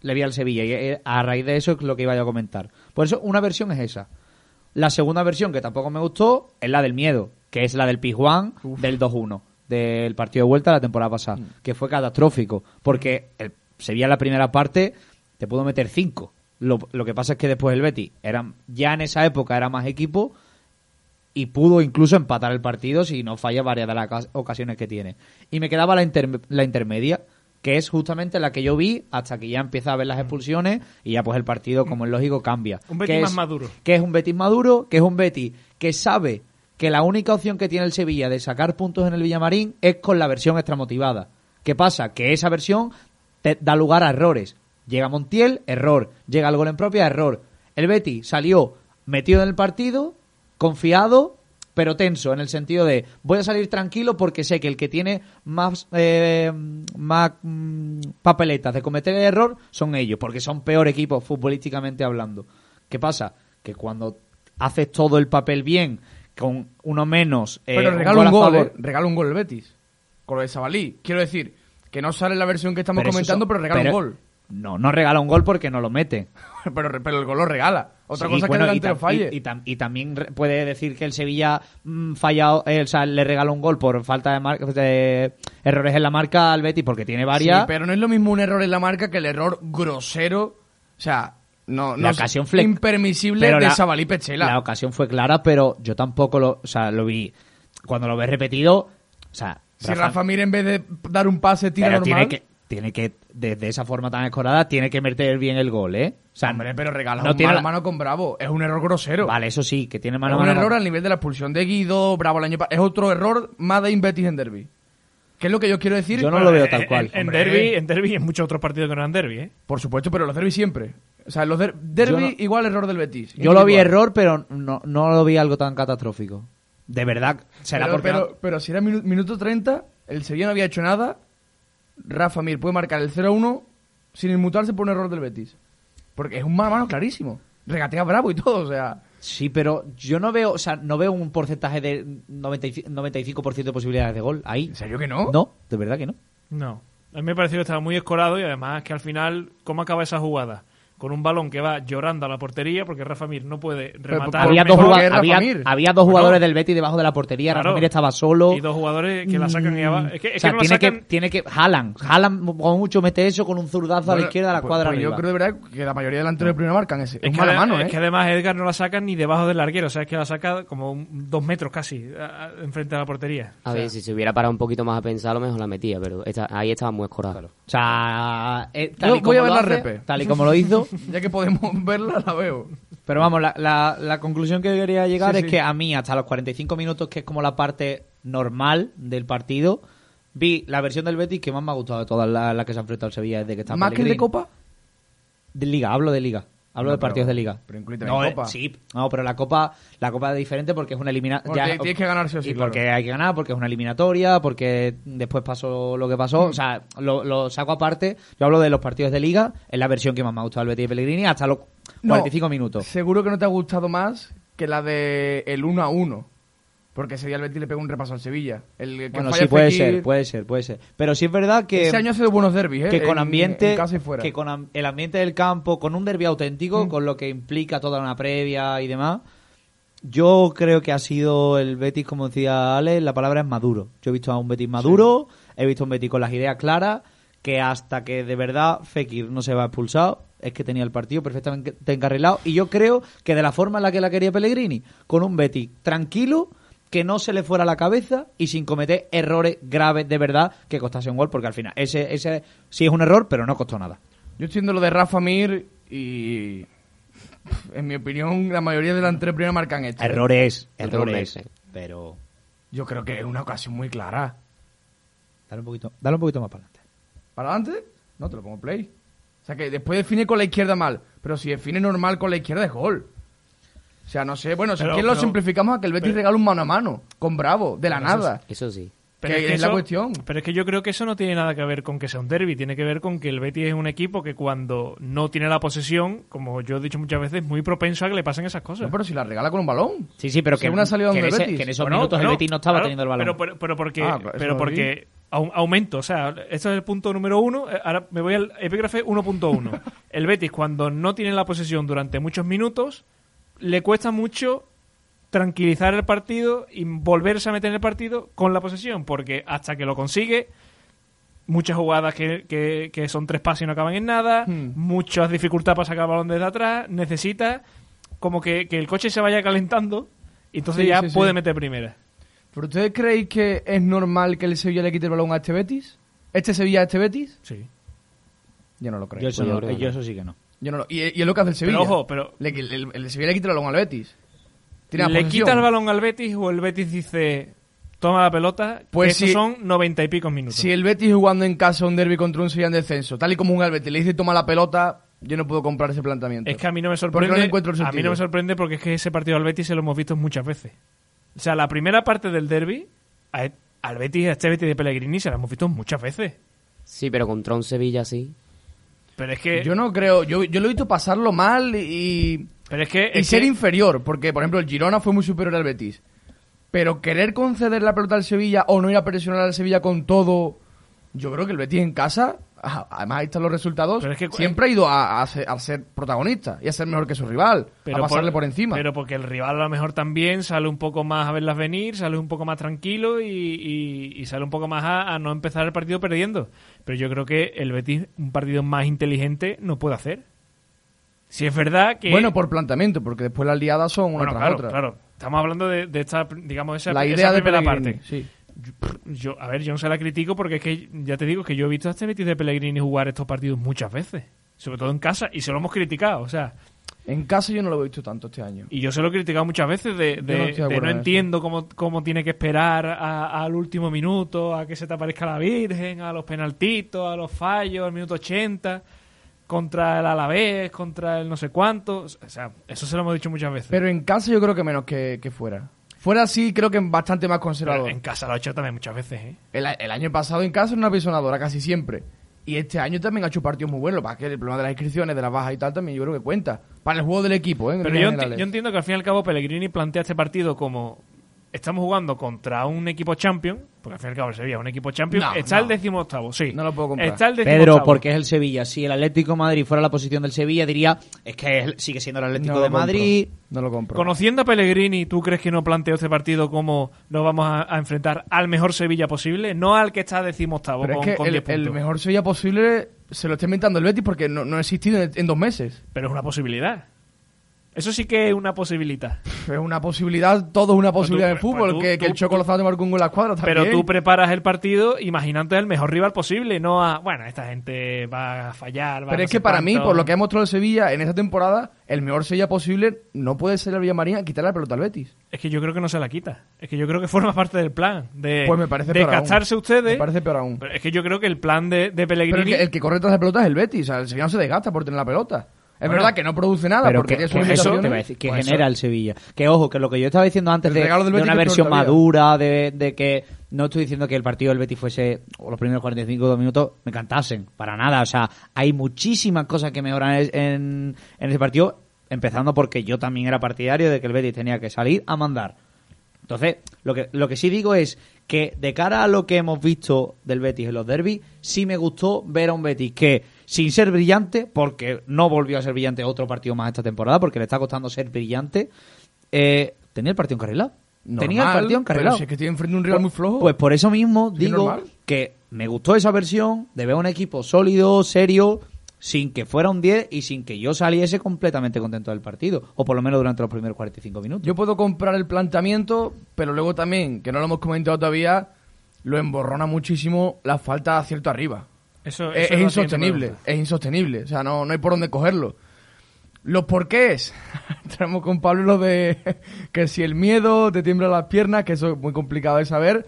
C: le vi al Sevilla. Y eh, a raíz de eso es lo que iba yo a comentar. Por eso, una versión es esa. La segunda versión, que tampoco me gustó, es la del miedo, que es la del Pizjuán del 2-1, del partido de vuelta de la temporada pasada, que fue catastrófico, porque el Sevilla en la primera parte te pudo meter 5. Lo, lo que pasa es que después el Betis era, ya en esa época era más equipo y pudo incluso empatar el partido si no falla varias de las ocas- ocasiones que tiene. Y me quedaba la, inter- la intermedia, que es justamente la que yo vi hasta que ya empieza a ver las expulsiones y ya pues el partido, como es lógico, cambia.
A: Un Betis
C: Que
A: más
C: es-
A: maduro.
C: Que es un Betis maduro, que es un Betis que sabe que la única opción que tiene el Sevilla de sacar puntos en el Villamarín es con la versión extramotivada. ¿Qué pasa? Que esa versión te da lugar a errores. Llega Montiel, error. Llega el gol en propia, error. El Betis salió metido en el partido, confiado, pero tenso, en el sentido de voy a salir tranquilo porque sé que el que tiene más, eh, más mm, papeletas de cometer el error son ellos, porque son peor equipo futbolísticamente hablando. ¿Qué pasa? Que cuando haces todo el papel bien, con uno menos, eh,
B: Pero regala
C: gol
B: un gol, ¿eh? Regala un gol el Betis. con lo de Sabalí. Quiero decir, que no sale la versión que estamos
C: Pero
B: comentando,
C: son-
B: pero regala
C: pero-
B: un gol.
C: No, no regala un gol porque no lo mete.
B: pero, pero el gol lo regala. Otra
C: Sí,
B: cosa
C: bueno,
B: que el delantero falle.
C: Y, y tam- y también puede decir que el Sevilla mm, falla, eh, o sea, le regala un gol por falta de, de errores en la marca al Betis porque tiene varias.
B: Sí, pero no es lo mismo un error en la marca que el error grosero. O sea, no, no
C: La
B: es
C: ocasión fle-
B: impermisible
C: pero
B: de
C: la-
B: Sabalí Pechela.
C: La ocasión fue clara, pero yo tampoco lo, o sea, lo vi. Cuando lo ves repetido, o sea,
B: si Rafa Mir en vez de dar un pase tira normal.
C: tiene que, tiene que, desde esa forma tan escorada, tiene que meter bien el gol, ¿eh? O sea,
B: Hombre, pero regala
C: no
B: un
C: tiene
B: mano
C: la-
B: a mano con Bravo. Es un error grosero.
C: Vale, eso sí, que tiene
B: es
C: mano a
B: un
C: mano.
B: error al nivel de la expulsión de Guido, Bravo el año pasado. Es otro error más de Inbetis en Derby. ¿Qué es lo que yo quiero decir?
C: Yo no lo veo
A: en-
C: tal cual.
A: En, derby, en derby y en muchos otros partidos que no eran derby, ¿eh?
B: Por supuesto, pero los Derby siempre. O sea, los der- Derby
C: no-
B: igual error del Betis.
C: Yo lo vi error, pero no, no lo vi algo tan catastrófico. De verdad, será
B: pero,
C: porque
B: pero,
C: no-
B: pero si era minu- minuto 30, el Sevilla no había hecho nada. Rafa Mir puede marcar el 0-1 sin inmutarse por un error del Betis. Porque es un mano a mano clarísimo. Regatea bravo y todo, o sea.
C: Sí, pero yo no veo, o sea, no veo un porcentaje de 95%, 95% de posibilidades de gol ahí.
B: ¿En serio que no?
C: No, de verdad que no.
A: No. A mí me pareció que estaba muy escorado y además que al final, ¿cómo acaba esa jugada? Con un balón que va llorando a la portería porque Rafa Mir no puede rematar.
C: había, dos, había, había
A: Bueno,
C: jugadores del Betis debajo de la portería,
A: claro.
C: Rafa Mir estaba solo.
A: Y dos jugadores que la sacan y abajo. Es que, es
C: o sea,
A: que no la
C: tiene,
A: sacan.
C: que, tiene que. Haaland. Haaland, como mucho, mete eso con un zurdazo a la izquierda a la
B: pues-
C: cuadra
B: pues. Yo creo de verdad que la mayoría de delanteros de primera marcan ese. Es,
A: que,
B: mano
A: es
B: ¿eh?
A: que además Edgar no la saca ni debajo del larguero, o sea, es que la saca como un- dos metros casi enfrente de la portería.
D: A
A: O sea,
D: ver, si se hubiera parado un poquito más a pensar, a lo mejor la metía, pero esta- ahí estaba muy escorado.
C: O sea, eh,
B: Yo
C: tal, y
B: voy a ver
C: lo
B: la
C: hace-
B: repe.
C: tal y como lo hizo.
B: Ya que podemos verla, la veo.
C: Pero vamos, la, la, la conclusión que quería llegar
B: Sí,
C: es
B: sí.
C: que a mí, hasta los 45 minutos, que es como la parte normal del partido, vi la versión del Betis que más me ha gustado de todas las las que se han enfrentado al Sevilla desde que está
B: ¿Más que de. Copa?
C: De Liga, hablo de Liga. Hablo
B: No,
C: de partidos
B: pero-
C: de Liga.
B: pero incluye
C: no, eh,
B: Copa.
C: sí, no, pero la Copa, la Copa es diferente porque es una eliminatoria.
B: Tienes que ganar sí o sí,
C: Y
B: claro.
C: porque hay que ganar, porque es una eliminatoria, porque después pasó lo que pasó.
B: Mm.
C: O sea, lo, lo saco aparte. Yo hablo de los partidos de Liga, es la versión que más me ha gustado del Betis Pellegrini, hasta los
B: No,
C: 45 minutos.
B: Seguro que no te ha gustado más que la de el 1 a 1. Porque ese día el Betis le pega un repaso al Sevilla. El que
C: Bueno, sí, puede
B: Fekir-
C: ser, puede ser, puede ser. Pero sí es verdad que,
B: Ese año ha sido buenos derbis, ¿eh?
C: que con
B: En-
C: ambiente,
B: en fuera.
C: que con el ambiente del campo, con un derbi auténtico,
B: Mm.
C: con lo que implica toda una previa y demás, yo creo que ha sido el Betis, como decía Ale, la palabra es maduro. Yo he visto a un Betis maduro, he visto a un Betis con las ideas claras, que hasta que de verdad Fekir no se va expulsado, es que tenía el partido perfectamente encarrilado. Y yo creo que de la forma en la que la quería Pellegrini, con un Betis tranquilo, que no se le fuera la cabeza y sin cometer errores graves de verdad que costase un gol, porque al final ese, ese sí es un error, pero no costó nada.
B: Yo estoy viendo lo de Rafa Mir y. En mi opinión, la mayoría de delanteros de primera marcan esto. ¿eh?
C: Errores, errores,
D: convence.
C: pero
B: Yo creo que es una ocasión muy clara.
C: dale un poquito, dale un poquito más para adelante.
B: ¿Para adelante? No, te lo pongo play. O sea que después define con la izquierda mal. Pero si define normal con la izquierda es gol. O sea, no sé. Bueno, si
A: Pero-
B: quieres lo
A: pero-
B: simplificamos a que el Betis
A: pero-
B: regala un mano a mano. Con Bravo, de la
A: Pero eso
B: nada.
D: Eso sí.
B: Que es la cuestión.
A: Pero es que yo creo que eso no tiene nada que ver con que sea un derby, tiene que ver con que el Betis es un equipo que cuando no tiene la posesión, como yo he dicho muchas veces, es muy propenso a que le pasen esas cosas.
B: No, pero si la regala con un balón.
C: Sí, sí, pero que, que en,
B: donde
C: ese-
B: Betis.
C: que en esos
A: Bueno,
C: minutos
A: bueno,
C: el Betis no estaba
A: claro,
C: teniendo el balón.
A: Pero, pero, pero porque,
B: Ah, claro, eso
A: pero
B: lo
A: porque au- aumento, o sea, esto es el punto número uno. eh, Ahora me voy al epígrafe 1.1. el Betis, cuando no tiene la posesión durante muchos minutos, le cuesta mucho tranquilizar el partido y volverse a meter en el partido con la posesión, porque hasta que lo consigue, muchas jugadas que, que- que son tres pasos y no acaban en nada,
B: Hmm.
A: muchas dificultades para sacar el balón desde atrás, necesita como que, que el coche se vaya calentando y entonces
B: Sí,
A: ya
B: sí, sí.
A: puede meter primera.
B: ¿Pero ustedes creéis que es normal que el Sevilla le quite el balón a este Betis? ¿Este Sevilla a este Betis?
A: Sí.
B: Yo no lo creo.
C: yo, eso
D: Pues yo
C: no-
D: creo que
C: yo
D: no.
C: eso sí que no.
B: Yo no lo- y, y es lo que hace el Sevilla.
A: Pero ojo, pero
B: Le- el, el- el Sevilla le quita el balón al Betis. Tiene
A: ¿le quita el balón al Betis o el Betis dice toma la pelota?
B: Pues si-
A: son noventa y pico minutos.
B: Si el Betis jugando en casa un derby contra un Sevilla en descenso, tal y como un Betis le dice toma la pelota, yo no puedo comprar ese planteamiento.
A: Es que a mí no me
B: Porque
A: sorprende.
B: no le encuentro el
A: a mí no me sorprende porque es que ese partido al Betis se lo hemos visto muchas veces. O sea, la primera parte del derby a- al Betis, a este Betis de Pellegrini se lo hemos visto muchas veces.
D: Sí, pero contra un Sevilla sí.
A: Pero es que
B: Yo no creo, yo, yo lo he visto pasarlo mal y,
A: pero es que
B: y
A: es
B: ser
A: que-
B: inferior, porque por ejemplo el Girona fue muy superior al Betis. Pero querer conceder la pelota al Sevilla o no ir a presionar al Sevilla con todo, yo creo que el Betis en casa, además ahí están los resultados,
A: Pero es que-
B: siempre ha ido a, a ser, a ser protagonista y a ser mejor que su rival, a pasarle por, encima.
A: Pero porque el rival a lo mejor también sale un poco más a verlas venir, sale un poco más tranquilo y, y- y sale un poco más a, a no empezar el partido perdiendo. Pero yo creo que el Betis, un partido más inteligente, no puede hacer. Si es verdad que...
B: Bueno, por planteamiento, porque después las liadas son una
A: Bueno,
B: tras
A: claro,
B: otra.
A: claro. Estamos hablando de, de esta, digamos, esa,
B: La
A: esa
B: idea de
A: primera parte.
B: sí.
A: Yo, a ver, yo no se la critico porque es que ya te digo que yo he visto a este Betis de Pellegrini jugar estos partidos muchas veces, sobre todo en casa, y se lo hemos criticado, o sea,
B: En casa yo no lo he visto tanto este año.
A: y yo se lo he criticado muchas veces de, de-
B: no de
A: de entiendo cómo, cómo tiene que esperar al último minuto, a que se te aparezca la Virgen, a los penaltitos, a los fallos, al minuto 80, contra el Alavés, contra el no sé cuánto, o sea, eso se lo hemos dicho muchas veces.
B: Pero en casa yo creo que menos que, que fuera. Fuera sí creo que bastante más
A: Pero
B: conservador.
A: en casa lo ha hecho también muchas veces, ¿eh?
B: El, el año pasado en casa era una pisonadora casi siempre. Y este año también ha hecho partidos muy buenos. Para que el problema de las inscripciones, de las bajas y tal, también yo creo que cuenta. Para el juego del equipo, ¿eh? en
A: Pero yo, enti- yo entiendo que al fin y al cabo Pellegrini plantea este partido como estamos jugando contra un equipo champion, porque al fin y al cabo el Sevilla es un equipo champion,
B: No,
A: está
B: no.
A: el décimo octavo, sí.
B: No lo puedo comprar.
A: Está el
C: Pedro,
A: octavo.
C: porque es el Sevilla. Si el Atlético de Madrid fuera la posición del Sevilla, diría, es que es- sigue siendo el Atlético
B: No
C: de Madrid.
B: compro. No lo compro.
A: Conociendo a Pellegrini, ¿tú crees que no planteó este partido como nos vamos a, a enfrentar al mejor Sevilla posible? No al que está décimo octavo
B: Pero
A: con,
B: es que
A: con
B: el,
A: 10
B: el
A: puntos.
B: mejor Sevilla posible se lo está inventando el Betis porque no, no ha existido en, en dos meses.
A: Pero es una posibilidad. Eso sí que es una posibilidad.
B: Es una posibilidad, todo es una posibilidad
A: tú-
B: en fútbol.
A: pues tú-
B: que, que el
A: tú-
B: Choco Lozano marcó un gol a la escuadra
A: Pero
B: también.
A: tú preparas el partido imaginándote el mejor rival posible, no a, bueno, esta gente va a fallar. va a
B: Pero
A: no
B: es que para mí, por lo que ha mostrado el Sevilla en esta temporada, el mejor Sevilla posible no puede ser el Villamarín a quitarle la pelota al Betis.
A: Es que yo creo que no se la quita. Es que yo creo que forma parte del plan. De,
B: Pues me parece
A: de ustedes.
B: Me parece peor aún.
A: Pero es que yo creo que el plan de, de
B: Pero el
A: Pellegrini.
B: que, el que corre tras de pelota es el Betis. O sea, el Sevilla no se desgasta por tener la pelota. Es
A: Bueno,
B: verdad que no produce nada
C: Pero
B: porque
C: que, que eso te iba a decir, que
B: Pues
C: genera
B: eso.
C: el Sevilla. Que ojo, que lo que yo estaba diciendo antes de, una versión madura, de, de que no estoy diciendo que el partido del Betis fuese, o los primeros 45 minutos, me cantasen. Para nada. O sea, hay muchísimas cosas que mejoran en, en, en ese partido, empezando porque yo también era partidario de que el Betis tenía que salir a mandar. Entonces, lo que, lo que sí digo es que de cara a lo que hemos visto del Betis en los derbis, sí me gustó ver a un Betis que, sin ser brillante, porque no volvió a ser brillante otro partido más esta temporada, porque le está costando ser brillante, eh, tenía el partido encarrilado.
B: Normal,
C: tenía el partido
B: pero
C: encarrilado.
B: si es que estoy enfrente de un rival muy flojo.
C: Pues por eso mismo digo que me gustó esa versión de ver un equipo sólido, serio, sin que fuera un 10 y sin que yo saliese completamente contento del partido, o por lo menos durante los primeros 45 minutos.
B: Yo puedo comprar el planteamiento, pero luego también, que no lo hemos comentado todavía, lo emborrona muchísimo la falta de acierto arriba.
A: Eso,
B: es,
A: eso
B: es insostenible, es insostenible. O sea, no, no hay por dónde cogerlo. Los porqués. Entramos con Pablo lo de que si el miedo te tiembla las piernas, que eso es muy complicado de saber.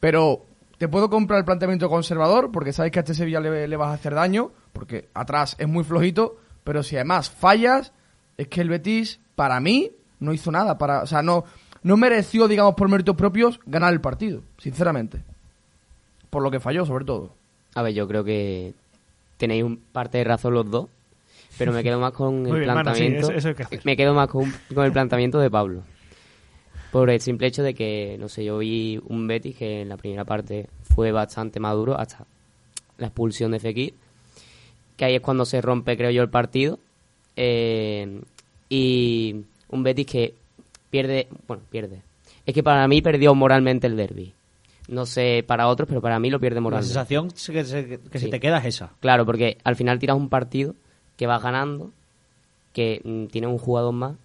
B: Pero te puedo comprar el planteamiento conservador, porque sabes que a este Sevilla le, le vas a hacer daño, porque atrás es muy flojito. Pero si además fallas, es que el Betis, para mí, no hizo nada. Para, o sea, no, no mereció, digamos, por méritos propios, ganar el partido, sinceramente. Por lo que falló, sobre todo.
D: A ver, yo creo que tenéis un parte de razón los dos, pero me quedo más con el
A: bien, mano, sí,
D: planteamiento.
A: eso- eso hay que hacer.
D: me quedo más con, con el planteamiento de Pablo. Por el simple hecho de que, no sé, yo vi un Betis que en la primera parte fue bastante maduro hasta la expulsión de Fekir, que ahí es cuando se rompe, creo yo, el partido. Eh, y un Betis que pierde, bueno, pierde. Es que para mí perdió moralmente el derby. No sé para otros, pero para mí lo pierde
C: La
D: moralmente.
C: sensación que, se, que se
D: Sí.
C: te queda es esa.
D: Claro, porque al final tiras un partido que vas ganando, que mm, tiene un jugador más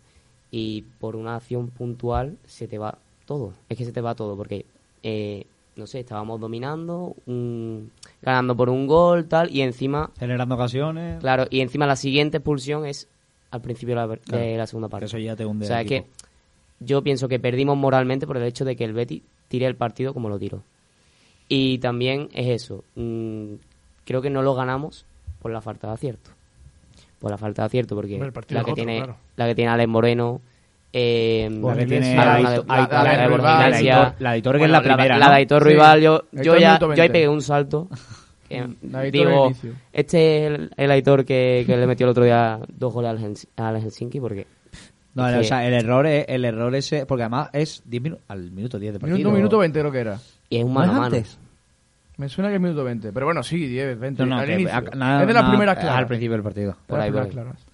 D: y por una acción puntual se te va todo. Es que se te va todo porque, eh, no sé, estábamos dominando, un- ganando por un gol, tal, y encima,
C: Generando ocasiones.
D: claro, y encima la siguiente expulsión es al principio de la, de
C: Claro,
D: la segunda parte.
C: eso ya te hunde
D: o sea, es que yo pienso que perdimos moralmente por el hecho de que el Betis tire el partido como lo tiró. Y también es eso. mm, creo que no lo ganamos por la falta de acierto. Por la falta de acierto, porque la que,
A: otro,
D: tiene,
A: claro.
D: la que tiene Alex Moreno. Eh,
C: La que tiene
B: la-
C: Aitor, que es la primera,
D: La,
C: ¿no?
D: de Aitor
B: Sí.
D: Rival, yo, yo, ya, yo ahí
B: 20.
D: pegué un salto. que digo, este es el, Aitor que, que le metió el otro día dos goles al, Hels- al Helsinki, porque
C: No,
D: Es
C: o
D: que-
C: sea, el error es, el error ese, porque además es 10 minutos, al minuto 10 de partido.
B: Minuto, minuto 20 creo que era.
D: Y es un
C: ¿No
D: mano
C: es
D: a mano.
C: antes?
B: Me suena que es minuto 20. Pero bueno, sí, 10, 20.
C: No, no,
B: al
C: que-
B: inicio.
C: a- nada-
B: es de las
C: nada-
B: primeras claras.
C: Al principio del partido.
D: Por
B: De
D: ahí,
B: las
D: por
B: primeras claras.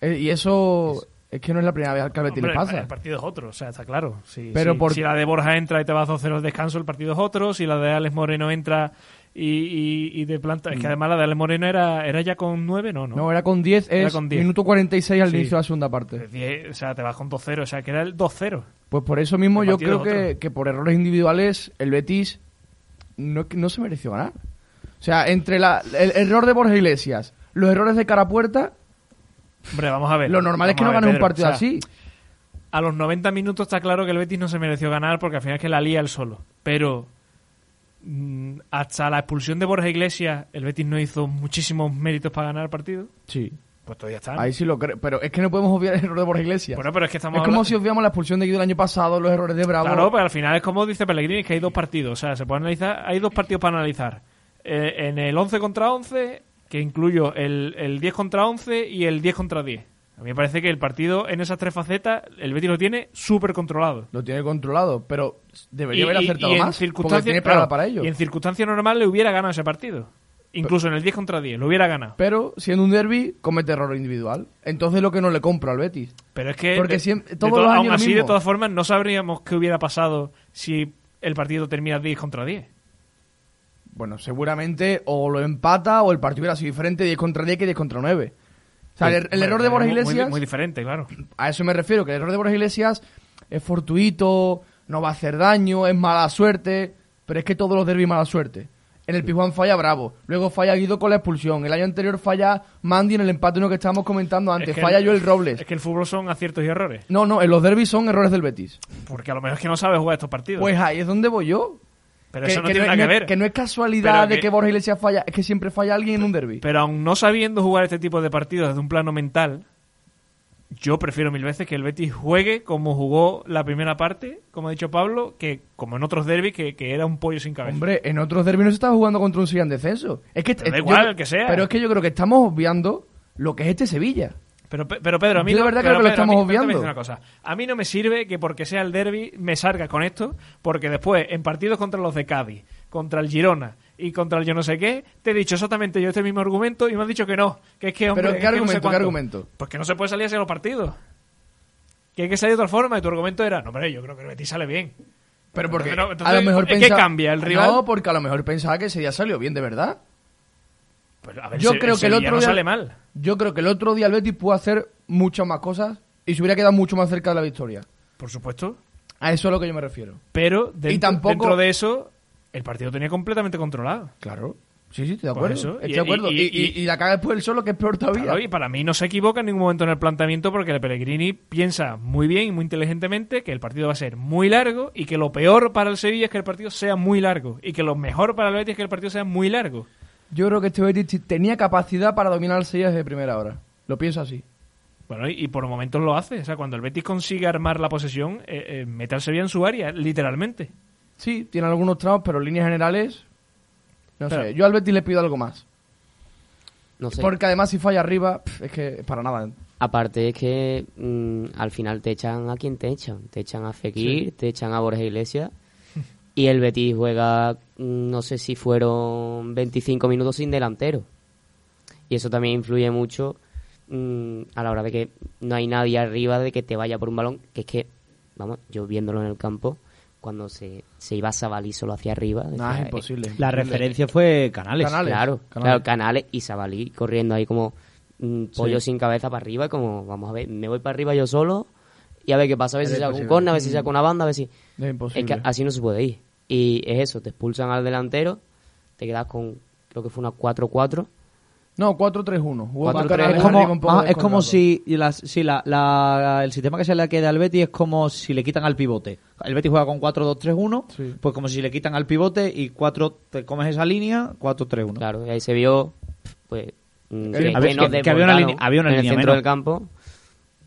B: Eh, y eso es que no es la primera vez que al Betis le
A: Hombre,
B: pasa.
A: El partido es otro, o sea, está claro. Si,
B: Pero
A: si-
B: por-
A: si la de Borja entra y te vas 2-0 al descanso, el partido es otro. Si la de Alex Moreno entra y, y, y de planta. Es que además la de Alex Moreno era, era ya con 9, no, no.
B: No, era con 10,
A: Era
B: es
A: con 10.
B: minuto 46 al
A: Sí.
B: inicio de la segunda parte.
A: De 10, o sea, te vas con 2-0, o sea, que era el 2-0.
B: Pues por eso mismo
A: El
B: yo creo que, que por errores individuales el Betis no, no se mereció ganar. O sea, entre la, el error de Borja Iglesias, los errores de cara a puerta,
A: Hombre, vamos a ver.
B: lo normal es que no ganes un partido
A: o sea,
B: así.
A: A los 90 minutos está claro que el Betis no se mereció ganar porque al final es que la lía él solo. Pero mm, hasta la expulsión de Borja Iglesias, el Betis no hizo muchísimos méritos para ganar el partido.
B: Sí.
A: Pues todavía está.
B: Ahí sí lo creo. Pero es que no podemos obviar el error de Borja Iglesias.
A: Bueno, pero es que estamos
B: es como si obviamos la expulsión de Guido el año pasado, los errores de Bravo.
A: Claro, pero al final es como dice Pellegrini, que hay dos partidos. O sea, se puede analizar, hay dos partidos para analizar. Eh, en el 11 contra 11, que incluyo el, el 10 contra 11 y el 10 contra 10. A mí me parece que el partido en esas tres facetas, el Betis lo tiene súper controlado.
B: Lo tiene controlado, pero debería
A: Y-
B: haber acertado
A: y
B: más. Porque
A: circunstancias-
B: tiene
A: claro,
B: para ello.
A: Y en circunstancias normales le hubiera ganado ese partido. Incluso en el 10 contra 10, lo hubiera ganado.
B: Pero siendo un derby, comete error individual. Entonces lo que no le compro al Betis.
A: Pero es que,
B: Porque
A: de-
B: siempre-
A: de
B: todos
A: to-
B: los años
A: aún así, de todas formas, no sabríamos qué hubiera pasado si el partido termina 10 contra 10.
B: Bueno, seguramente o lo empata o el partido hubiera sido diferente 10 contra 10 que 10 contra 9. O sea, el, er- el error de Borja
A: Muy- muy-
B: Iglesias,
A: Muy, diferente, claro.
B: a eso me refiero, que el error de Borja Iglesias es fortuito, no va a hacer daño, es mala suerte, pero es que todos los derbis mala suerte. En el Pijuán falla Bravo, luego falla Guido con la expulsión, el año anterior falla Mandy en el empate uno que estábamos comentando antes,
A: Es que
B: falla
A: el-
B: Joel Robles.
A: Es que el fútbol son aciertos y errores.
B: No, no, en los derbis son errores del Betis.
A: Porque a lo mejor es que no sabes jugar estos partidos.
B: Pues ahí es donde voy yo.
A: Pero
B: que,
A: eso no
B: que
A: tiene
B: no,
A: nada que ver.
B: que no es casualidad de
A: que-
B: Borja Iglesias falla, es que siempre falla alguien en un derby.
A: Pero aún no sabiendo jugar este tipo de partidos desde un plano mental, yo prefiero mil veces que el Betis juegue como jugó la primera parte, como ha dicho Pablo, que como en otros derbis, que, que era un pollo sin cabeza.
B: Hombre, en otros derbis no se estaba jugando contra un Sevilla en descenso. Es que
A: Pero da
B: yo-
A: igual, el que sea.
B: Pero es que yo creo que estamos obviando lo que es este Sevilla.
A: Pero, Pe- pero Pedro, a mí
B: Yo
A: no,
B: verdad creo que lo estamos
A: a
B: obviando.
A: una cosa. A mí no me sirve que porque sea el derby me salga con esto, porque después en partidos contra los de Cádiz, contra el Girona y contra el yo no sé qué, te he dicho exactamente yo este mismo argumento y me has dicho que no, que es que hombre,
B: Pero, ¿qué
A: que no sé
B: qué argumento?
A: Pues que no se puede salir así a los partidos. Que hay que salir de otra forma y tu argumento era, no, hombre, yo creo que el Betis sale bien.
B: Pero porque
A: Pero,
B: a lo mejor
A: ¿qué
B: pensa-
A: cambia? ¿El rival?
B: No, porque a lo mejor pensaba que ese día salió bien de verdad.
A: Pues, a ver,
B: Yo
A: se-
B: creo que el otro
A: no
B: día
A: sale mal.
B: Yo creo que el otro día el Betis pudo hacer muchas más cosas y se hubiera quedado mucho más cerca de la victoria.
A: Por supuesto.
B: A eso es a lo que yo me refiero.
A: Pero dentro,
B: tampoco-
A: dentro de eso, el partido tenía completamente controlado.
B: Claro. Sí, sí, estoy de acuerdo.
A: eso.
B: Estoy
A: Y-
B: de acuerdo.
A: y-
B: Y,
A: y-
B: y- y la caga después el solo, que es peor todavía.
A: Claro, y para mí no se equivoca en ningún momento en el planteamiento porque el Pellegrini piensa muy bien y muy inteligentemente que el partido va a ser muy largo y que lo peor para el Sevilla es que el partido sea muy largo y que lo mejor para el Betis es que el partido sea muy largo.
B: Yo creo que este Betis tenía capacidad para dominar el Sevilla desde primera hora. Lo pienso así.
A: Bueno, y, y por momentos lo hace. O sea, cuando el Betis consigue armar la posesión, eh, eh, mete al Sevilla en su área, literalmente.
B: Sí, tiene algunos tramos, pero en líneas generales. No
A: Pero-
B: sé. Yo al Betis le pido algo más.
D: No sé.
B: Porque además, si falla arriba, es que para nada.
D: Aparte es que mm, al final te echan a quien te echan. Te echan a Fekir, te echan a Borja Iglesias. Y el Betis juega, mm, no sé si fueron 25 minutos sin delantero. Y eso también influye mucho mm, a la hora de que no hay nadie arriba de que te vaya por un balón. Que es que, vamos, yo viéndolo en el campo, cuando se, se iba Sabalí solo hacia arriba. Decía,
B: es
D: "Eh,
B: imposible.
C: La referencia fue Canales.
B: Canales.
D: Claro,
B: Canales.
D: claro, Canales y Sabalí corriendo ahí como un pollo
B: Sí.
D: sin cabeza para arriba, como vamos a ver, me voy para arriba yo solo y a ver qué pasa, a ver si saco un corner, a ver si saco una banda, a ver si...
B: Es imposible.
D: Es que así no se puede ir. Y es eso, te expulsan al delantero, te quedas con, creo que fue una 4-4.
B: No, 4-3-1. Jugó con
D: 4-3-1.
B: Canales
C: Es como, ah, es como si, las- si la, la- el sistema que se le queda al Betis es como si le quitan al pivote. El Betis juega con 4-2-3-1,
B: Sí.
C: pues como si le quitan al pivote y 4 te comes esa línea, 4-3-1.
D: Claro, y ahí se vio, pues, mm, que,
B: había-
D: que nos
C: que- que había una línea- había una
D: en el centro
C: menos.
D: del campo.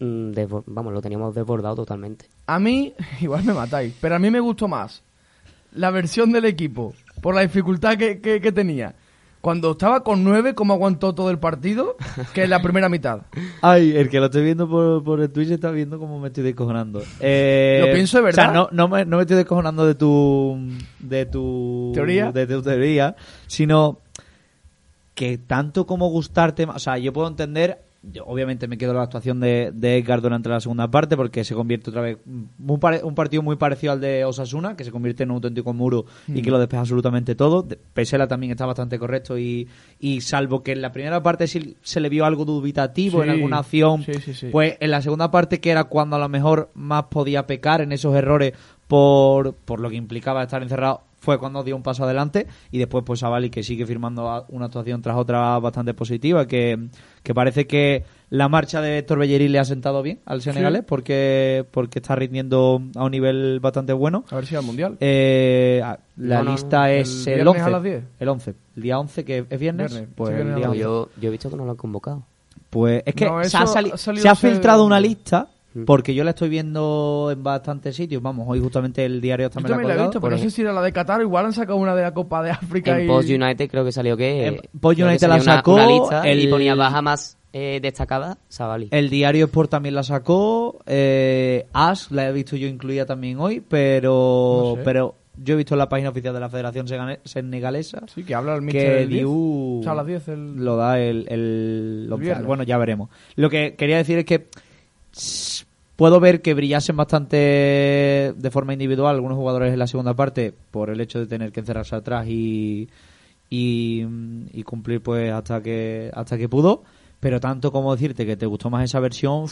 D: mm, desbor- vamos, lo teníamos desbordado totalmente.
B: A mí, igual me matáis, pero a mí me gustó más la versión del equipo por la dificultad que, que- que tenía Cuando estaba con nueve, ¿cómo aguantó todo el partido? Que es la primera mitad.
C: Ay, el que lo estoy viendo por, por el Twitch está viendo cómo me estoy descojonando. Eh,
B: Lo pienso de verdad.
C: O sea, no, no, me, no me estoy descojonando de tu... De tu...
B: ¿Teoría?
C: De tu teoría, sino que tanto como gustarte... O sea, yo puedo entender... Yo obviamente me quedo la actuación de, de Edgar durante la segunda parte porque se convierte otra vez muy pare- un partido muy parecido al de Osasuna que se convierte en un auténtico muro y
B: Mm.
C: que lo despeja absolutamente todo Pesela también está bastante correcto y, y salvo que en la primera parte sí se le vio algo dubitativo en alguna acción
B: sí, sí, sí.
C: pues en la segunda parte, que era cuando a lo mejor más podía pecar en esos errores por, por lo que implicaba estar encerrado, fue cuando dio un paso adelante. Y después, pues Savali, que sigue firmando una actuación tras otra bastante positiva, que, que parece que la marcha de Héctor Bellerín le ha sentado bien al senegalés, porque, porque está rindiendo a un nivel bastante bueno.
B: A ver si al mundial.
C: Eh, a- la
D: No, no,
C: lista
B: ¿El
C: es el
B: viernes
C: 11.
B: a las 10?
C: El 11. El día 11, que es viernes.
B: Viernes,
C: Pues,
B: sí,
C: el
B: viernes a
C: día
B: las
C: 11.
D: yo, yo he visto que no lo han convocado.
C: Pues es que
B: No,
C: se, ha sali-
B: ha salido
C: se ha filtrado una lista. Porque yo la estoy viendo en bastantes sitios. Vamos, hoy justamente el diario
B: Yo
C: también,
B: también
C: la
B: he visto, pero no sé si era la de Qatar. Igual han sacado una de la Copa de África
D: En
B: y...
D: Post United creo que salió que...
C: En Post
D: creo que
C: United la
D: salió una-
C: sacó,
D: una lista y
C: el-
D: ponía baja más eh, destacada, Savali.
C: El diario Sport también la sacó. Eh, As la he visto yo incluida también hoy, pero
B: No sé.
C: pero yo he visto en la página oficial de la Federación Senegalesa
B: Sí, que habla el
C: que
B: el 10.
C: Diu
B: O sea, a las 10 el...
C: lo da el, el,
B: El.
C: Bueno, ya veremos. Lo que quería decir es que puedo ver que brillasen bastante de forma individual algunos jugadores en la segunda parte por el hecho de tener que encerrarse atrás y, y, y cumplir pues hasta que hasta que pudo. Pero tanto como decirte que te gustó más esa versión,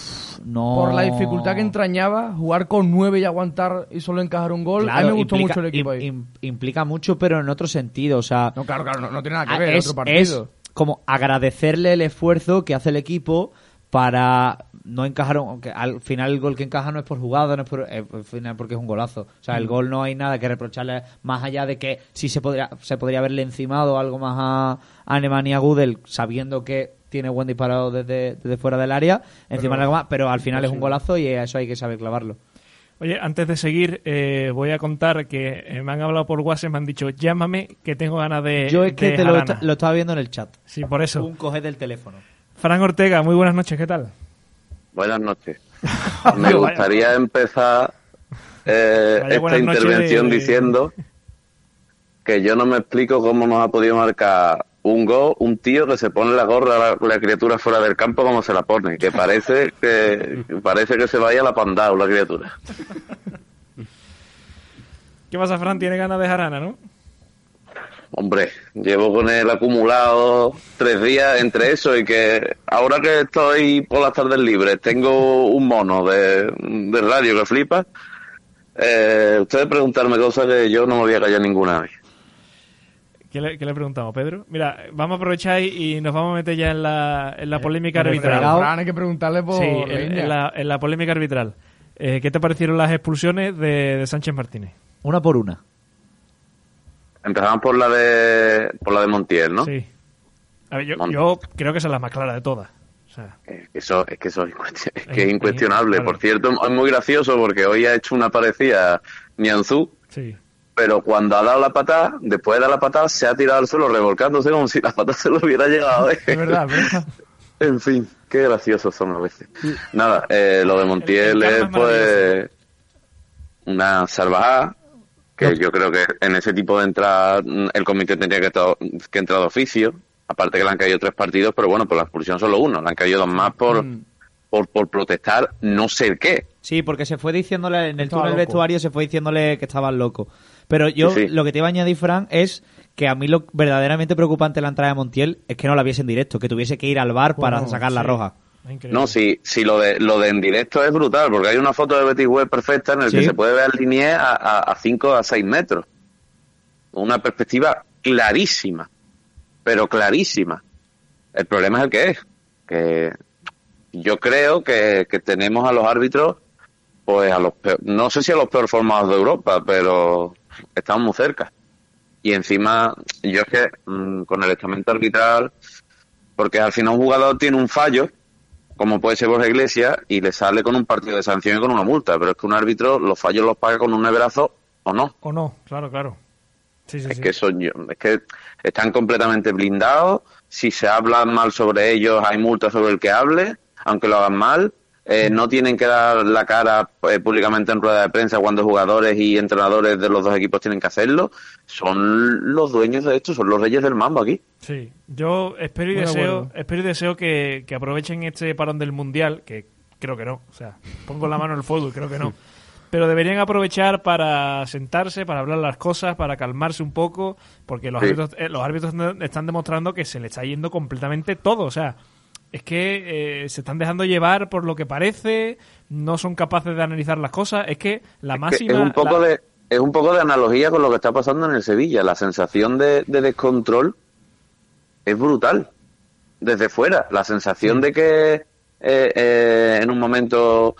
C: no...
B: Por la dificultad que entrañaba, jugar con 9 y aguantar y solo encajar un gol. a mí me gustó
C: implica-
B: mucho el equipo ahí.
C: im- implica mucho, pero en otro sentido. O sea,
B: No, claro, claro, no, no tiene nada que
C: Ah,
B: ver,
C: es,
B: otro partido.
C: es como agradecerle el esfuerzo que hace el equipo para no encajar un- aunque al final el gol que encaja no es por jugada no es por eh, al final porque es un golazo o sea
B: Mm.
C: el gol no hay nada que reprocharle más allá de que sí se podría se podría haberle encimado algo más a, a Nemanja Gudel sabiendo que tiene buen disparado desde, desde fuera del área encima
B: Pero-
C: algo más pero al final es un golazo y a eso hay que saber clavarlo
A: Oye, antes de seguir, eh, voy a contar que eh, me han hablado por WhatsApp, me han dicho, llámame, que tengo ganas de.
C: yo es que te lo,
A: jarana".
C: esta- lo estaba viendo en el chat
A: Sí, por eso.
C: un coge del teléfono
A: Fran Ortega, muy buenas noches, ¿qué tal?
E: Buenas noches. Me gustaría empezar eh, esta intervención
A: de-
E: diciendo que yo no me explico cómo nos ha podido marcar un gol un tío que se pone la gorra a la, la criatura fuera del campo como se la pone, que parece que parece que se vaya a la pandao la criatura.
A: ¿Qué pasa, Fran? ¿Tiene ganas de jarana, no?
E: Hombre, llevo con el acumulado tres días entre eso y que ahora que estoy por las tardes libres tengo un mono de, de radio que flipa. Eh, ustedes preguntarme cosas que yo no me voy a callar ninguna vez.
A: ¿Qué le, qué le preguntamos, Pedro? Mira, vamos a aprovechar y, y nos vamos a meter ya en la, en la polémica
C: en el
A: arbitral.
B: Fran, hay que preguntarle por
A: Sí, en,
B: leña.
A: en la, en la polémica arbitral. Eh, ¿Qué te parecieron las expulsiones de, de Sánchez Martínez?
C: una por una
E: Empezamos por la de por la de Montiel, ¿no?
A: Sí. A ver, yo, creo que esa es la más clara de todas. O sea,
E: Es que eso es que eso es, que
A: Es-
E: es incuestionable.
A: claro.
E: Por cierto, es muy gracioso porque hoy ha hecho una parecida Nianzú,
A: sí.
E: pero cuando ha dado la patada, después de dar la patada, se ha tirado al suelo revolcándose como si la patada se lo hubiera llegado. ¿eh?
B: Es verdad, verdad.
E: En fin, qué graciosos son a veces. Nada, eh, lo de
A: El-
E: Montiel
A: el
E: es pues una salvajada que yo creo que en ese tipo de entrada el comité tendría que, to- que entrar de oficio. Aparte que le han caído tres partidos, pero bueno, por la expulsión solo uno. Le han caído dos más por,
B: Mm.
E: por, por protestar no sé qué.
C: Sí, porque se fue diciéndole en el túnel vestuario se fue diciéndole que estaban loco. Pero yo
E: Sí, sí.
C: lo que te iba a añadir, Fran, es que a mí lo verdaderamente preocupante de la entrada de Montiel es que no la viese en directo, que tuviese que ir al bar para sacar la roja.
A: Increíble.
E: No, sí, sí lo de lo de en directo es brutal, porque hay una foto de Betis Web perfecta en el
C: Sí.
E: que se puede ver al Linier a 5 a 6 metros. Una perspectiva clarísima, pero clarísima. El problema es el que es, que yo creo que, que tenemos a los árbitros, pues a los peor- no sé si a los peor formados de Europa, pero estamos muy cerca. Y encima, yo es que mm, con el estamento arbitral, porque al final un jugador tiene un fallo, como puede ser Borja Iglesias, y le sale con un partido de sanción y con una multa, pero es que un árbitro los fallos los paga con un neverazo o no.
A: O no, claro, claro. Sí, sí,
E: es
A: sí.
E: que son yo- es que están completamente blindados. Si se habla mal sobre ellos, hay multas sobre el que hable, aunque lo hagan mal. Eh, no tienen que dar la cara eh, públicamente en rueda de prensa cuando jugadores y entrenadores de los dos equipos tienen que hacerlo. Son los dueños de esto, son los reyes del mambo aquí.
A: Sí, yo espero y
B: Muy
A: deseo, espero y deseo que, que aprovechen este parón del mundial, que creo que no, o sea, pongo la mano en el fuego y creo que no. Pero deberían aprovechar para sentarse, para hablar las cosas, para calmarse un poco, porque los
E: Sí.
A: árbitros, eh, los árbitros están- están demostrando que se le está yendo completamente todo, o sea, es que eh, se están dejando llevar por lo que parece, no son capaces de analizar las cosas, es que la máxima...
E: es un poco
A: la-
E: de es un poco de analogía con lo que está pasando en el Sevilla. La sensación de, de descontrol es brutal desde fuera. La sensación de que eh, eh, en un momento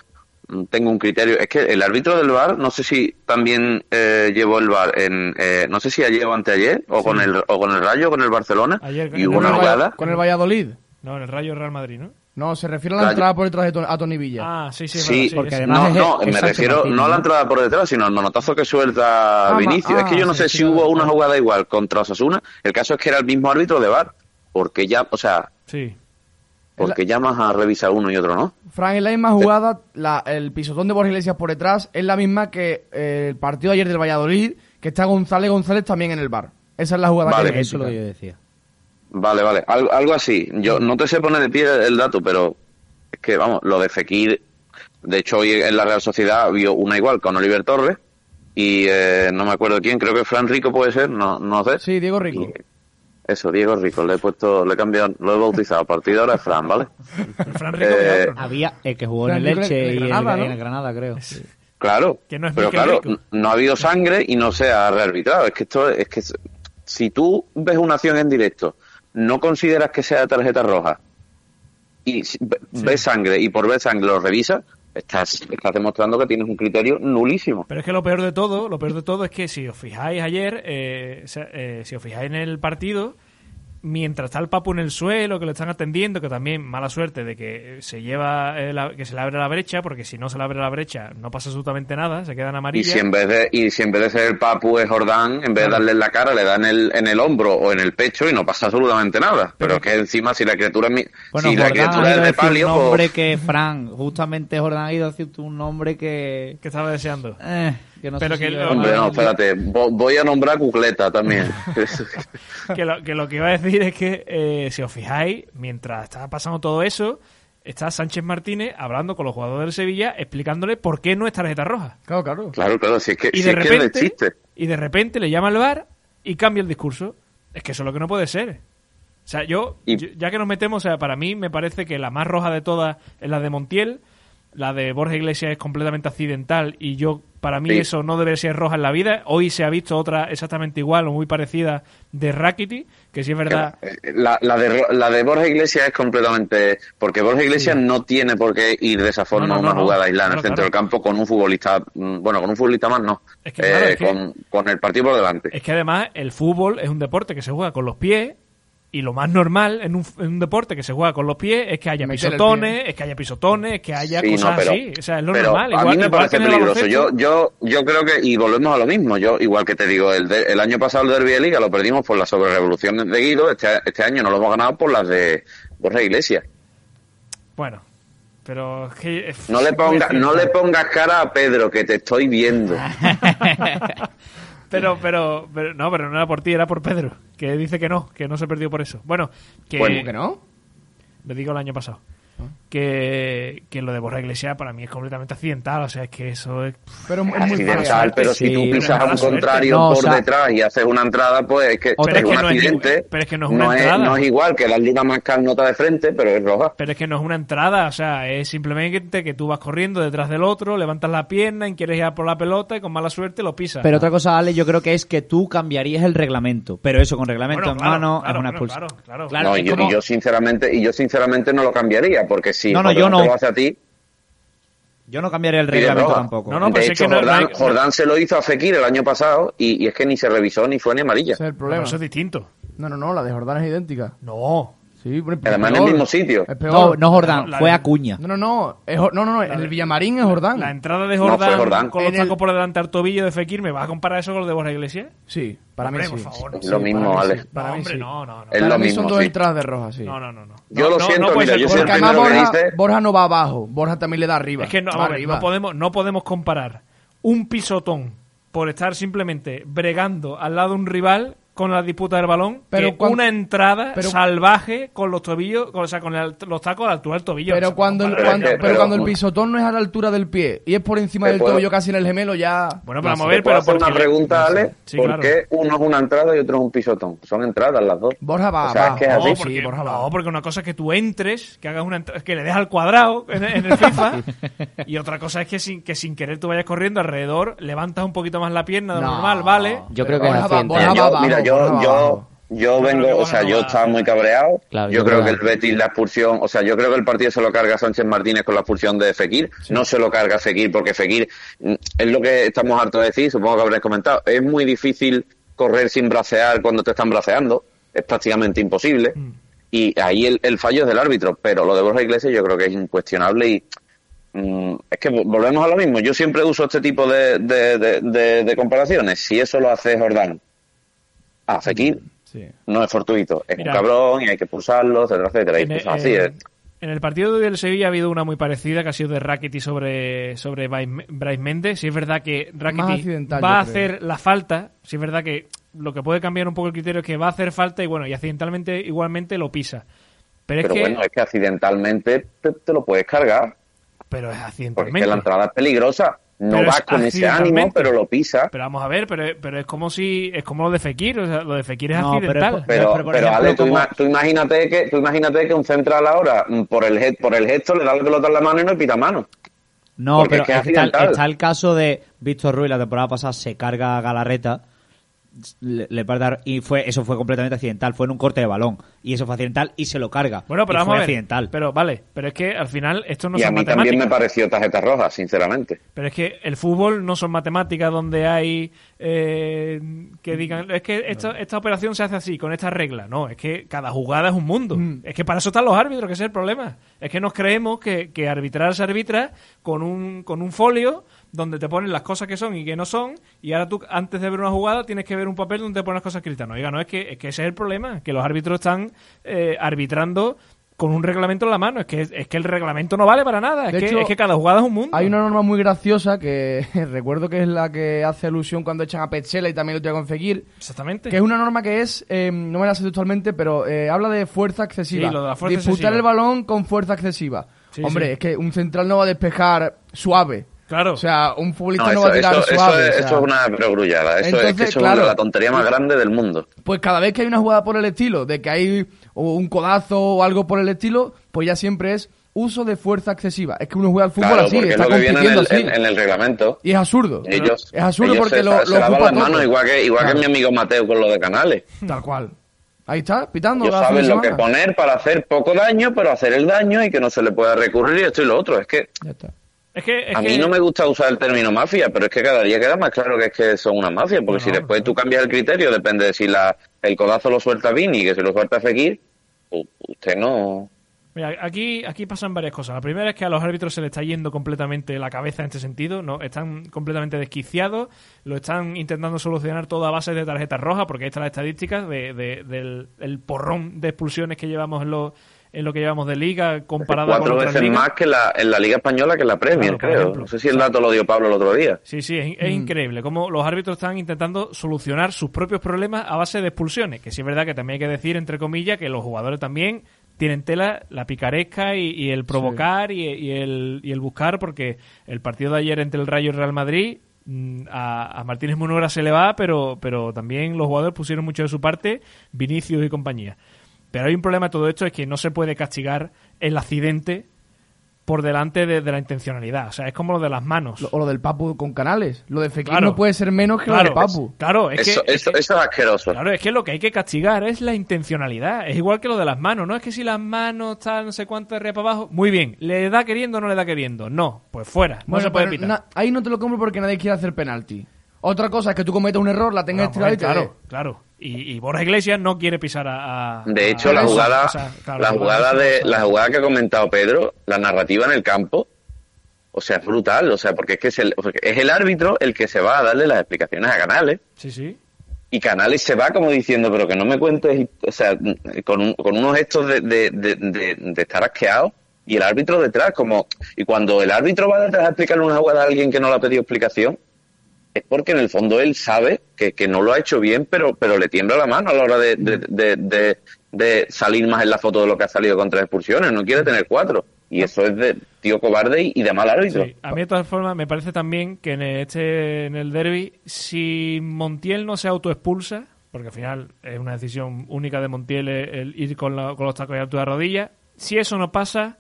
E: tengo un criterio. Es que el árbitro del VAR no sé si también eh, llevó el VAR en eh, no sé si ayer o anteayer o con el o con el Rayo o con el Barcelona
A: Ayer
E: y hubo una jugada.
B: con el Valladolid.
A: No, en el Rayo Real Madrid, ¿no?
B: No, se refiere a la
E: Rayo.
B: entrada por detrás de To- a Tony Villa.
A: Ah, sí, sí, es
E: Sí,
A: verdad, sí,
C: porque
A: ese.
C: además
E: No,
C: es-
E: no,
C: es
E: me refiero no a la entrada por detrás, sino al manotazo que suelta
B: Ah,
E: Vinicius. es que yo no
B: ah,
E: sé
B: sí,
E: si
B: sí,
E: hubo una jugada igual contra Osasuna. El caso es que era el mismo árbitro de VAR. Porque ya, o sea,
A: Sí.
E: porque llamas a revisar uno y otro no.
B: Frank, en la misma jugada, la- el pisotón de Borja Iglesias por detrás es la misma que eh, el partido de ayer del Valladolid, que está González González también en el bar. Esa es la jugada
E: Vale.
B: que
C: Eso es lo que yo decía.
E: Vale, vale. Algo, algo así. Yo no te sé poner de pie el dato, pero es que, vamos, lo de Fekir, de hecho hoy en la Real Sociedad vio una igual con Oliver Torres y eh, no me acuerdo quién, creo que Fran Rico puede ser, no, no sé.
B: Sí, Diego Rico.
E: Y- eso, Diego Rico, le he puesto, le he cambiado, lo he bautizado. A partir de ahora es Fran, ¿vale?
A: Fran Rico
E: Eh.
C: Había el que jugó en el
B: de
C: y el,
B: Granada, ¿no?
C: en el Granada, creo.
E: Claro,
A: Que no es
E: pero claro,
A: Rico.
E: no ha habido sangre y no se ha rearbitrado. Es que esto es que si tú ves una acción en directo, no consideras que sea tarjeta roja y ve- ves sangre y por ver sangre lo revisas, estás, estás demostrando que tienes un criterio nulísimo.
A: Pero es que lo peor de todo, lo peor de todo es que si os fijáis ayer, eh, eh, si os fijáis en el partido, mientras está el Papu en el suelo, que lo están atendiendo, que también mala suerte de que eh, se lleva eh, la- que se le abre la brecha, porque si no se le abre la brecha no pasa absolutamente nada, se quedan
E: Y
A: amarillas.
E: si en vez de y si en vez de ser el Papu es Jordán, en vez de darle en la cara, le dan en el, en el hombro o en el pecho y no pasa absolutamente nada. Pero es que encima si la criatura es mi-
C: Bueno,
E: si la criatura
C: ha
E: es de palio,
C: un
E: pues-
C: nombre que, Fran, justamente Jordán ha ido a decir un nombre que...
A: que estaba deseando.
C: eh, que no
A: Pero
C: sé
A: que
C: si
A: lo-
E: Hombre, no, espérate, vo- voy a nombrar a Cucleta también.
A: que, lo, que lo que iba a decir es que, eh, si os fijáis, mientras está pasando todo eso, está Sánchez Martínez hablando con los jugadores del Sevilla, explicándole por qué no es tarjeta roja.
B: Claro, claro.
E: claro, claro, si es que,
A: Y
E: si
A: de
E: es, que es
A: repente,
E: chiste.
A: y de repente le llama al bar y cambia el discurso. Es que eso es lo que no puede ser. O sea, yo,
E: Y-
A: yo- ya que nos metemos, o sea, para mí me parece que la más roja de todas es la de Montiel, la de Borja Iglesias es completamente accidental y yo, para mí
E: Sí.
A: eso no debe ser roja en la vida. Hoy se ha visto otra exactamente igual o muy parecida de Rakiti, que sí es verdad.
E: Eh, La, la, de, la de Borja Iglesias es completamente... Porque Borja Iglesias no tiene por qué ir de esa forma
A: No, no,
E: a una
A: no,
E: jugada aislada en el centro
A: claro.
E: del campo con un futbolista... mm, Bueno, con un futbolista más no.
A: Es que, claro,
E: Eh,
A: es que-
E: con, con el partido por delante.
A: Es que además el fútbol es un deporte que se juega con los pies y lo más normal en un, en un deporte que se juega con los pies es que haya
B: Meter
A: pisotones, es que haya pisotones, es que haya
E: Sí, no,
A: cosas
E: pero-
A: así. O sea, es lo
E: pero
A: normal.
E: a
A: Igual,
E: mí me
A: igual
E: parece
A: que en el
E: peligroso. Yo, yo, yo creo que, y volvemos a lo mismo, yo, igual que te digo, el, de- el año pasado el Derby de Liga lo perdimos por la sobrerevolución de Guido, este, este año no lo hemos ganado por las de Borja Iglesias.
A: Bueno, pero es que...
E: No le,
A: es
E: ponga,
A: muy
E: no le pongas cara a Pedro, que te estoy viendo.
A: Pero, pero, pero, no, pero no era por ti, era por Pedro, que dice que no, que no se perdió por eso. Bueno, que...
B: ¿Cómo que no?
A: Lo digo el año pasado. Que, que lo de Borja Iglesias para mí es completamente accidental, o sea, es que eso es...
B: Pero es muy
E: accidental, pero si
C: Sí,
E: tú pisas a un contrario
C: No, o
E: por
C: sea-
E: detrás y haces una entrada, pues es que,
C: Pero
E: es
C: que
E: un
A: no
E: accidente.
A: pero es que no es una
E: es,
A: entrada.
E: no es igual que la liga más nota de frente, pero es roja.
A: Pero es que no es una entrada, o sea, es simplemente que tú vas corriendo detrás del otro, levantas la pierna y quieres ir a por la pelota y con mala suerte lo pisas.
C: Pero otra cosa, Ale, yo creo que es que tú cambiarías el reglamento. Pero eso, con reglamento
A: Bueno,
C: en
A: claro,
C: mano,
A: claro,
C: es una
A: claro,
C: expulsión.
A: claro, claro.
C: Claro,
E: no, y yo,
C: como-
E: y yo sinceramente, y yo sinceramente no lo cambiaría, porque si
C: No, no, yo no.
E: lo hace a ti,
C: Yo no cambiaría el reglamento tampoco.
A: No, no, pero
E: de
A: es
E: hecho,
A: que no- no
E: Jordán,
A: hay-
E: Jordán se lo hizo a Fekir el año pasado y, y es que ni se revisó ni fue ni amarilla.
B: Ese es el
A: Pero
B: problema.
A: eso es distinto.
B: No, no, no, la de Jordán es idéntica.
A: No.
B: Sí, pero-
E: Además en el mismo sitio.
C: No, no Jordán,
A: La-
C: fue Acuña.
B: No, no, no. Es no, no, no. En el Villamarín es Jordán.
A: La entrada de
E: No,
A: Jordán, con los
B: el-
A: tacos por delante al tobillo de Fekir, ¿me vas a comparar eso con lo de Borja Iglesias?
B: Sí, para
A: Hombre,
B: mí
A: por
B: sí.
A: favor.
E: Es lo mismo,
B: para mí
E: Ale.
B: sí, Para
A: no,
B: mí
A: hombre,
B: sí.
A: no, no, no.
E: Es
B: Para
E: lo
B: mí
E: mismo,
B: son dos
E: sí.
B: entradas de roja, sí.
A: No, no, no, no.
E: Yo
A: No,
E: lo siento, mira, yo que
B: Borja,
E: dice-
B: Borja no va abajo. Borja también le da arriba.
A: Es que no, no podemos, no podemos comparar un pisotón por estar simplemente bregando al lado de un rival con la disputa del balón
B: Pero
A: que una entrada
B: pero-
A: salvaje con los tobillos, con- o sea, con el- los tacos a la altura del tobillo.
B: Pero
A: O sea,
B: cuando, el, cuando, pero
E: pero-
B: cuando pisotón no es a la altura del pie y es por encima del
E: puedo-
B: tobillo casi en el gemelo, ya.
A: Bueno, pero
B: no
A: vamos a
B: sé.
A: ver,
E: ¿Te puedo
A: pero
E: hacer una
A: porque-
E: pregunta, Ale?
A: Sí,
E: ¿Por
A: claro.
E: qué uno es una entrada y otro es un pisotón? Son entradas las dos.
B: Borja va
E: O sea, es
B: abajo.
E: que es
A: No,
E: así.
B: Sí,
A: porque,
B: Borja va
A: no, porque una cosa es que tú entres, que hagas una que le des al cuadrado en, en el FIFA, y otra cosa es que sin, que sin querer tú vayas corriendo alrededor, levantas un poquito más la pierna de lo
B: No.
A: normal, ¿vale?
D: Yo creo que es
E: Yo- yo, yo, vengo, o sea, yo estaba muy cabreado.
D: Claro,
E: yo
D: yo
E: creo
D: creo
E: que el Betis la expulsión, o sea, yo creo que el partido se lo carga Sánchez Martínez con la expulsión de Fekir. No se lo carga Fekir porque Fekir mm, es lo que estamos hartos de decir, supongo que habréis comentado. Es muy difícil correr sin bracear cuando te están braceando. Es prácticamente imposible.
A: Mm.
E: Y ahí el, el fallo es del árbitro. Pero lo de Borja Iglesias yo creo que es incuestionable y mm, es que vo- volvemos a lo mismo. Yo siempre uso este tipo de, de, de- de- de comparaciones. Si eso lo hace Jordán a Fekir,
B: Sí.
E: no es fortuito. Es
A: Mira.
E: un cabrón y hay que expulsarlo, etcétera, etcétera. Y
A: En,
E: pues
A: el-
E: así es.
A: en el partido del Sevilla ha habido una muy parecida que ha sido de Rakitic sobre, sobre Brais Brais Méndez. Si es verdad que
B: accidental,
A: va a hacer la falta, si es verdad que lo que puede cambiar un poco el criterio es que va a hacer falta y bueno, y accidentalmente igualmente lo pisa. Pero,
E: Pero
A: es que,
E: bueno, es que accidentalmente te, te lo puedes cargar.
A: pero es
E: Porque es
A: accidentalmente.
E: que la entrada es peligrosa. No
A: Pero
E: vas
A: es
E: con ese ánimo, pero lo pisa.
A: Pero vamos a ver, pero, pero es como si es como lo de Fekir, o sea, lo de Fekir es
C: No,
A: accidental.
E: Pero,
C: pero,
E: pero
C: ejemplo,
E: Ale, tú,
C: como-
E: tú imagínate que tú imagínate que un central ahora mm, por el por el gesto le da la pelota en la mano y no pita mano.
C: No,
E: Porque
C: pero
E: es que es
C: es que está, está el caso de Víctor Ruiz la temporada pasada se carga a Galarreta le, le parte dar- y fue eso fue completamente accidental, fue en un corte de balón y eso fue accidental y se lo carga.
A: Bueno, pero
C: y
A: vamos
C: fue
A: a ver.
C: accidental.
A: Pero vale, pero es que al final esto no
E: y a mí
A: matemáticas.
E: también me pareció tarjeta roja, sinceramente.
A: Pero es que el fútbol no son matemáticas donde hay eh, que digan, es que esta, esta operación se hace así, con esta regla. No, es que cada jugada es un mundo.
B: Mm.
A: Es que para eso están los árbitros, que ese es el problema. Es que nos creemos que, que arbitrar se arbitra con un, con un folio donde te ponen las cosas que son y que no son, y ahora tú, antes de ver una jugada, tienes que ver un papel donde te ponen las cosas escritas. No, oiga, no, es que, es que ese es el problema, que los árbitros están eh, arbitrando con un reglamento en la mano. Es que, es que el reglamento no vale para nada. Es, que,
B: hecho,
A: es que cada jugada es un mundo.
B: Hay una norma muy graciosa que recuerdo que es la que hace alusión cuando echan a Petzela y también lo tiene con Fekir,
A: Exactamente.
B: que es una norma que es, eh, no me la sé textualmente, pero eh, habla de fuerza excesiva.
A: Sí, lo de la fuerza
B: Disputar
A: excesiva.
B: el balón con fuerza excesiva.
A: Sí,
B: Hombre,
A: sí.
B: es que un central no va a despejar suave.
A: Claro.
B: O sea, un futbolista
E: No,
B: no, va
E: eso,
B: a tirar
E: eso- eso
B: suave.
E: es,
B: o sea.
E: eso es una perogrullada. Eso es que eso
B: claro.
E: es la tontería más grande del mundo.
B: Pues cada vez que hay una jugada por el estilo, de que hay o un codazo o algo por el estilo, pues ya siempre es uso de fuerza excesiva. Es que uno juega al fútbol
E: Claro,
B: así,
E: porque es
B: está
E: lo que viene en el,
B: así.
E: en- en el reglamento.
B: Y es absurdo.
E: Ellos,
B: es absurdo
E: ellos
B: porque
E: se,
B: lo,
E: se
B: lo
E: lavan
B: ocupa
E: las manos igual que igual
B: Claro.
E: que mi amigo Mateo con lo de Canales.
B: Tal cual. Ahí está, pitando.
E: Ellos saben lo que poner para hacer poco daño, pero hacer el daño y que no se le pueda recurrir y esto y lo otro. Es que
B: Ya está.
A: Es que, es
E: a mí
A: que-
E: no me gusta usar el término mafia, pero es que cada día queda más claro que es que son una mafia, porque
A: No,
E: si después
A: no.
E: tú cambias el criterio, depende de si la, el codazo lo suelta Vini y que si lo suelta Fekir, usted no...
A: Mira, aquí, aquí pasan varias cosas. La primera es que a los árbitros se les está yendo completamente la cabeza en este sentido, no están completamente desquiciados, lo están intentando solucionar todo a base de tarjetas rojas, porque ahí están las estadísticas de, de- del el porrón de expulsiones que llevamos en lo, en lo que llevamos de liga comparada
E: Cuatro
A: con
E: veces
A: ligas.
E: más que la, en la Liga Española que en la Premier,
A: Claro,
E: creo.
A: ejemplo.
E: No sé si el dato lo dio Pablo el otro día.
A: Sí, sí, es, es increíble cómo los árbitros están intentando solucionar sus propios problemas a base de expulsiones. Que sí es verdad que también hay que decir, entre comillas, que los jugadores también tienen tela la picaresca y, y el provocar y, y el, y el buscar, porque el partido de ayer entre el Rayo y el Real Madrid. mm, A, a Martínez Munora se le va, pero, pero también los jugadores pusieron mucho de su parte, Vinicius y compañía. Pero hay un problema de todo esto, es que no se puede castigar el accidente por delante de, de la intencionalidad. O sea, es como lo de las manos.
B: Lo- o lo del Papu con Canales. Lo de Fekir
A: Claro.
B: no puede ser menos que
A: Claro,
B: lo de Papu.
A: Claro, es
E: Eso,
A: que, es
E: eso, es asqueroso.
A: claro, es que lo que hay que castigar es la intencionalidad. Es igual que lo de las manos. No es que si las manos tal, no sé cuánto, de arriba para abajo. Muy bien. ¿Le da queriendo o no le da queriendo? No. Pues fuera. No se puede
B: pero
A: pitar.
B: na- ahí no te lo compro porque nadie quiere hacer penalti. Otra cosa es que tú cometas un error, la tengas
A: Bueno,
B: estirada y te
A: claro, claro. Y, y Borja Iglesias no quiere pisar a. a-
E: De hecho,
A: a
E: la jugada,
A: O sea, claro,
E: la jugada de, la jugada que ha comentado Pedro, la narrativa en el campo, o sea, es brutal, o sea, porque es que es el, es el árbitro el que se va a darle las explicaciones a Canales
A: Sí, sí.
E: y Canales se va como diciendo, pero que no me cuentes, o sea, con, un- con unos gestos de, de, de, de- de estar asqueado y el árbitro detrás, como, y cuando el árbitro va detrás a explicarle una jugada a alguien que no le ha pedido explicación, es porque en el fondo él sabe que, que no lo ha hecho bien, pero, pero le tiembla la mano a la hora de, de, salir más en la foto de lo que ha salido con tres expulsiones, no quiere tener cuatro. Y eso es de tío cobarde y, y de mal árbitro.
A: A mí de todas formas me parece también que en este en el derby si Montiel no se autoexpulsa, porque al final es una decisión única de Montiel el, ir con, la- con los tacos de altura de rodilla, si eso no pasa,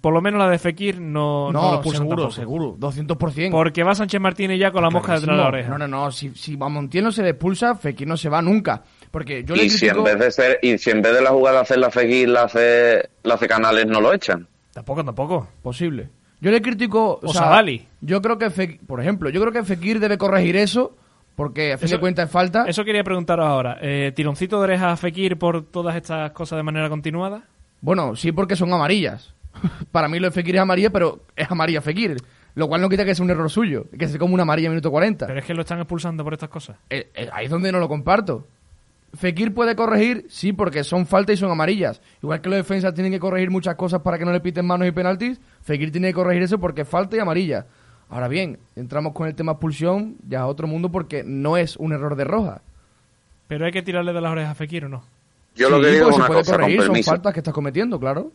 A: por lo menos la de Fekir no, no, lo
B: No,
A: expulsan
B: seguro,
A: tampoco.
B: seguro, 200%.
A: Porque va Sánchez Martínez ya con la mosca detrás de la oreja.
B: No, no, no, si, si a Montiel no se le expulsa, Fekir no se va nunca. Porque yo le
E: y si en
B: critico...
E: vez de ser, y si en vez de la jugada hacer la Fekir, la hace, la hace Canales, no lo echan.
A: Tampoco, tampoco.
B: Posible. Yo le critico...
A: O Savali.
B: Yo creo que, Fek- por ejemplo, yo creo que Fekir debe corregir eso, porque a fin
A: Eso-
B: de cuentas es falta.
A: Eso quería preguntaros ahora. Eh, ¿Tironcito de oreja a Fekir por todas estas cosas de manera continuada?
B: Bueno, sí porque son amarillas. Para mí lo de Fekir es amarilla, pero es amarilla Fekir. Lo cual no quita que sea un error suyo, que se come una amarilla en minuto 40.
A: Pero es que lo están expulsando por estas cosas.
B: Eh, eh, ahí es donde no lo comparto. Fekir puede corregir, sí, porque son faltas y son amarillas. Igual que los defensas tienen que corregir muchas cosas para que no le piten manos y penaltis, Fekir tiene que corregir eso porque es falta y amarilla. Ahora bien, entramos con el tema expulsión, ya a otro mundo porque no es un error de roja.
A: Pero hay que tirarle de las orejas a Fekir o no.
E: Yo lo que digo
B: pues
E: es
B: se
E: una
B: puede
E: cosa, con
B: corregir, son faltas que estás cometiendo, claro.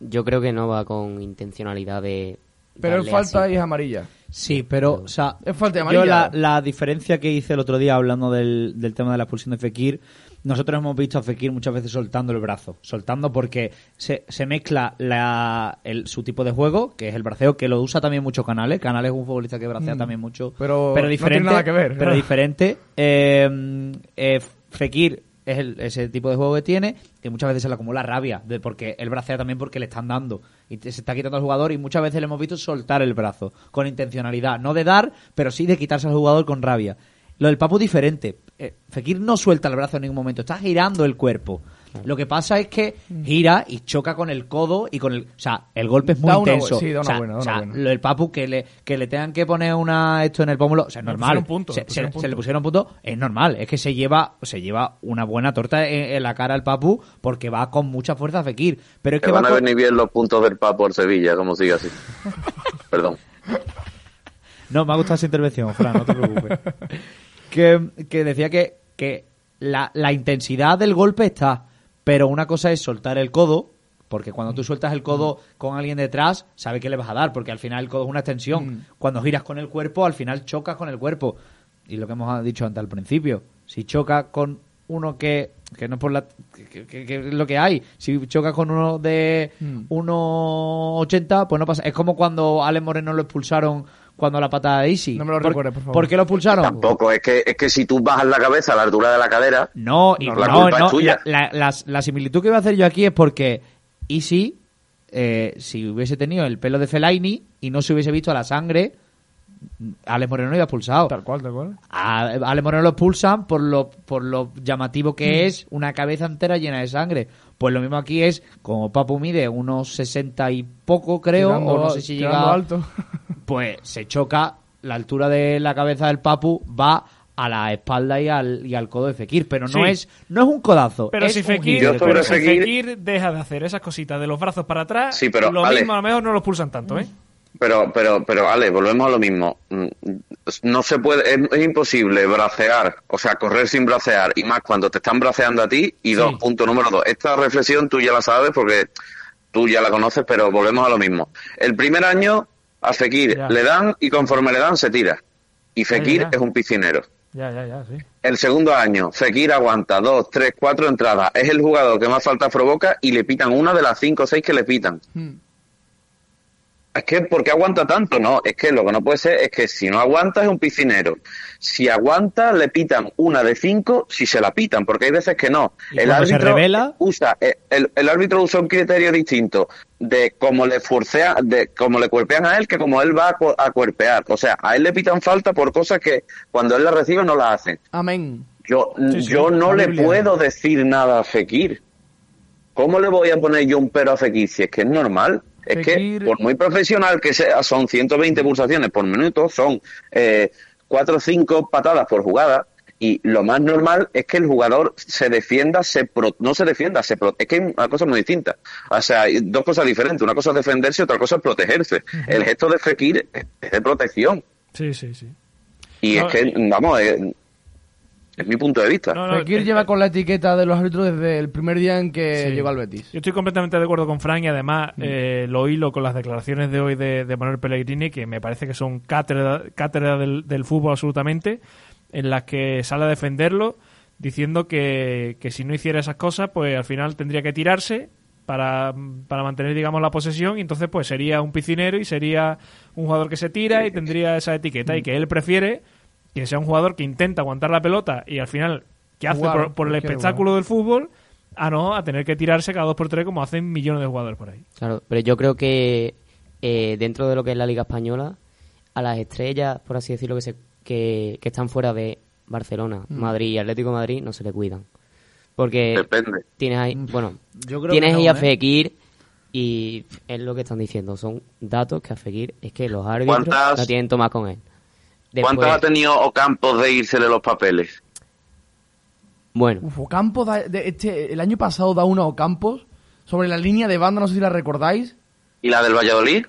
D: Yo creo que no va con intencionalidad de.
B: Pero es
D: darle
B: falta
D: así.
B: y es amarilla.
C: Sí, pero, o sea,
B: Es falta de
C: yo
B: amarilla.
C: la, la diferencia que hice el otro día hablando del, del tema de la expulsión de Fekir, nosotros hemos visto a Fekir muchas veces soltando el brazo, soltando porque se, se mezcla la, el, su tipo de juego, que es el braceo, que lo usa también mucho Canales. Canales es un futbolista que bracea
B: Mm.
C: también mucho,
B: Pero no tiene
C: diferente.
B: nada que ver,
C: Pero diferente. Eh, eh, Fekir es el- ese tipo de juego que tiene, que muchas veces se le acumula rabia, de porque él bracea también porque le están dando y se está quitando al jugador y muchas veces le hemos visto soltar el brazo con intencionalidad, no de dar, pero sí de quitarse al jugador con rabia. Lo del Papu diferente. Eh, Fekir no suelta el brazo en ningún momento, está girando el cuerpo. Lo que pasa es que gira y choca con el codo y con el... O sea, el golpe es muy
B: Da una
C: intenso.
B: sí, da una
C: O sea,
B: buena, da
C: o sea,
B: buena.
C: lo del Papu que le, que le tengan que poner una esto en el pómulo, o sea, es normal.
A: punto,
C: se,
A: le pusieron
C: se- se
A: punto.
C: le pusieron punto, es normal. Es que se lleva, se lleva una buena torta en, en la cara al Papu porque va con mucha fuerza a Fekir. Pero es
E: Que
C: que va
E: van a
C: con-
E: venir bien los puntos del Papo por Sevilla, como sigue así. Perdón.
C: No, me ha gustado esa intervención, Fran, no te preocupes. que, que decía que, que la, la intensidad del golpe está, pero una cosa es soltar el codo, porque cuando tú sueltas el codo con alguien detrás, sabe que le vas a dar, porque al final el codo es una extensión. Cuando giras con el cuerpo, al final chocas con el cuerpo. Y lo que hemos dicho antes al principio, si chocas con uno que, que no es por la que, que- que es lo que hay, si chocas con uno de
B: Mm.
C: 1.80, pues no pasa. Es como cuando a Alex Moreno lo expulsaron cuando la patada de Easy.
B: No me lo recuerdes, por favor.
C: ¿Por qué lo expulsaron?
E: Tampoco, es que, es que si tú bajas la cabeza a la altura de la cadera,
C: No, y
E: No,
C: no,
E: la
C: no,
E: culpa es tuya.
C: La, la- la- la similitud que voy a hacer yo aquí es porque Easy, eh, si hubiese tenido el pelo de Fellaini y no se hubiese visto la sangre, Alex Moreno no iba expulsado.
B: Tal cual, tal cual.
C: A Ale Moreno lo expulsan por lo, por lo llamativo
B: Mm.
C: que es una cabeza entera llena de sangre. Pues lo mismo aquí es, como Papu mide unos 60 y poco, creo,
B: Tirando-
C: o no sé si llega.
B: alto.
C: Pues se choca, la altura de la cabeza del Papu va a la espalda y al, y al codo de Fekir. Pero no,
A: Sí.
C: es, no es un codazo.
A: Pero
C: es
A: si Fekir,
C: de
E: Fekir-
A: Fekir deja de hacer esas cositas de los brazos para atrás,
E: Sí, pero,
A: lo
E: Ale.
A: mismo a lo mejor no lo pulsan tanto, ¿eh?
E: Pero, pero, pero, Ale, volvemos a lo mismo. Mm, No se puede, es, es imposible bracear, o sea, correr sin bracear, y más cuando te están braceando a ti. Y dos, punto número dos. Esta reflexión tú ya la sabes porque tú ya la conoces, pero volvemos a lo mismo. El primer año a Fekir
A: Ya.
E: le dan y conforme le dan se tira. Y Fekir
A: ya.
E: es un piscinero.
A: Ya, ya, ya, sí.
E: El segundo año, Fekir aguanta dos, tres, cuatro entradas. Es el jugador que más faltas provoca y le pitan una de las cinco o seis que le pitan.
B: Mm.
E: Es que ¿por qué aguanta tanto? No, es que lo que no puede ser es que si no aguanta es un piscinero. Si aguanta, le pitan una de cinco si se la pitan, porque hay veces que no.
C: ¿Y cuando se revela?
E: usa, eh, el, el árbitro usa un criterio distinto de cómo le forcea, de cómo le cuerpean a él que como él va a, cu- a cuerpear. O sea, a él le pitan falta por cosas que cuando él la recibe no la hacen.
B: Amén.
E: Yo,
A: Sí, sí,
E: yo no le puedo decir nada a Fekir. ¿Cómo le voy a poner yo un pero a Fekir si es que es normal? Es
B: Fekir-
E: que por muy profesional que sea, son 120 pulsaciones por minuto, son eh, 4 o 5 patadas por jugada. Y lo más normal es que el jugador se defienda, se pro- no se defienda, se pro- es que hay una cosa muy distinta. O sea, hay dos cosas diferentes. Una cosa es defenderse, otra cosa es protegerse. El gesto de Fekir es de protección.
A: Sí, sí, sí.
E: Y
A: No,
E: es que, vamos, es, es mi punto de vista.
A: No, no,
B: Fekir
A: eh,
B: lleva con la etiqueta de los árbitros desde el primer día en que
A: Sí.
B: llegó al Betis.
A: Yo estoy completamente de acuerdo con Frank y además
B: Mm.
A: eh, lo hilo con las declaraciones de hoy de, de Manuel Pellegrini, que me parece que son cátedra, cátedra del, del fútbol absolutamente, en las que sale a defenderlo diciendo que, que si no hiciera esas cosas, pues al final tendría que tirarse para, para mantener, digamos, la posesión y entonces pues sería un piscinero y sería un jugador que se tira y tendría esa etiqueta y que él prefiere que sea un jugador que intenta aguantar la pelota y al final que hace
B: Jugar,
A: por, por el espectáculo del fútbol a no a tener que tirarse cada dos por tres como hacen millones de jugadores por ahí.
D: Claro, pero yo creo que eh, dentro de lo que es la Liga Española, a las estrellas, por así decirlo, que, se, que, que están fuera de Barcelona,
B: Mm.
D: Madrid y Atlético de Madrid, no se le cuidan. Porque
E: Depende.
D: tienes ahí, bueno,
C: Yo creo
D: tienes
C: que
D: ahí
C: no,
D: a
C: ¿eh?
D: Fekir y es lo que están diciendo, son datos que a Fekir es que los árbitros
E: ¿Cuántas-
D: no tienen tomar con él. Después,
E: ¿Cuántos ha tenido Ocampos de írsele los papeles?
D: bueno,
B: Uf, Ocampos, da- de este, el año pasado da una a Ocampos sobre la línea de banda, no sé si la recordáis.
E: ¿Y la del Valladolid?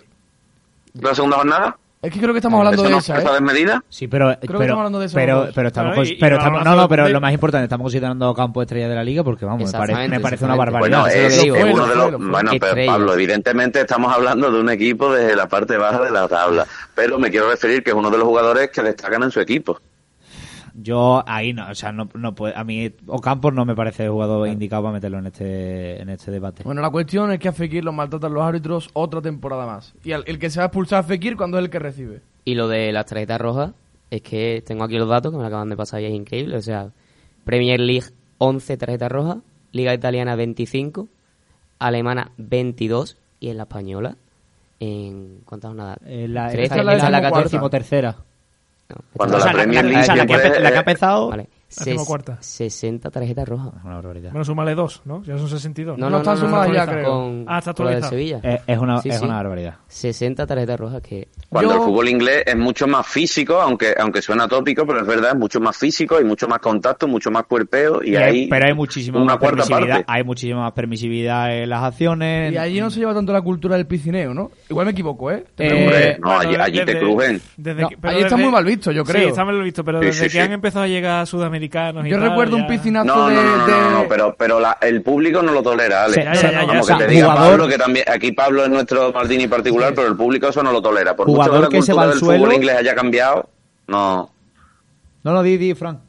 E: ¿De la segunda jornada?
B: Es que creo que estamos hablando
E: ¿Eso
B: de esa,
E: esa
B: ¿eh?
E: desmedida?
C: Sí, pero,
B: que
C: pero,
B: estamos hablando de esos
C: pero, pero estamos,
A: Claro, y- y
C: pero
A: vamos
C: estamos-
A: a
C: no, no, pero
A: de-
C: lo más importante, estamos considerando Campo estrella de la liga porque vamos, me parece,
D: Exactamente,
C: me parece una
D: exactamente.
C: barbaridad.
E: Bueno,
D: eso es lo que digo.
E: es
B: Fue,
E: uno de los... Bueno, pero
D: Estrella.
E: Pablo, evidentemente estamos hablando de un equipo desde la parte baja de la tabla. Pero me quiero referir que es uno de los jugadores que destacan en su equipo.
C: Yo ahí no, o sea, no, no puede, a mí Ocampos no me parece el jugador indicado para meterlo en este en este debate.
B: Bueno, la cuestión es que a Fekir lo maltratan los árbitros otra temporada más. Y el que se va a expulsar a Fekir cuando es el que recibe.
D: Y lo de las tarjetas rojas, es que tengo aquí los datos que me acaban de pasar y es increíble. O sea, Premier League 11 tarjetas rojas, Liga Italiana 25, Alemana 22 y en la Española, ¿en cuántas jornadas?
C: Eh, la,
D: Trece,
C: esta es
B: la
C: la, la
B: decimocuarta.
C: decimotercera.
E: Cuando la Premier
C: la,
E: League
C: que, ha la que empezado
D: Vale,
A: La decimocuarta.
D: 60 tarjetas rojas.
C: es una barbaridad.
A: Bueno, súmale dos, ¿no? Ya son 62.
B: No, están sumadas ya, creo.
D: Con,
A: Ah, está
D: con la de
A: actualizado.
D: Sevilla.
C: Es, es una,
D: Sí,
C: es
D: sí.
C: una barbaridad.
D: 60 tarjetas rojas que...
E: Cuando
B: Yo-
E: el fútbol inglés es mucho más físico, aunque aunque suena tópico, pero es verdad, es mucho más físico, hay mucho más contacto, mucho más cuerpeo y,
C: Y hay-
E: hay
C: pero hay muchísima
E: una
C: más
E: cuarta
C: permisividad,
E: parte.
C: hay muchísima más permisividad en las acciones.
B: Y allí no se lleva tanto la cultura del piscineo, ¿no? Igual me equivoco, ¿eh? Te
C: Eh.
E: Hombre, no, allí, allí te
A: desde-
E: crujen.
A: desde
B: No,
A: que- pero
B: ahí está
A: desde-
B: muy mal visto, yo creo.
A: Sí, está mal visto, pero
E: Sí,
A: desde
E: sí,
A: que
E: sí.
A: han empezado a llegar sudamericanos y
B: Yo
A: tal,
B: recuerdo un
A: ya-
B: piscinazo
E: No,
B: de...
E: no, no, no,
B: de-
E: no, no, pero, pero la- el público no lo tolera, Ale.
C: Será-
A: ya, ya, ya,
E: Vamos,
C: o sea,
E: que te diga
C: jugador-
E: Pablo que también, aquí Pablo es nuestro Martini particular, pero el público eso no lo tolera. Por
C: Jugador
E: mucho que la
C: que se
E: cultura
C: va al
E: del
C: suelo-
E: fútbol inglés haya cambiado, no.
C: No, no, di, di, Frank.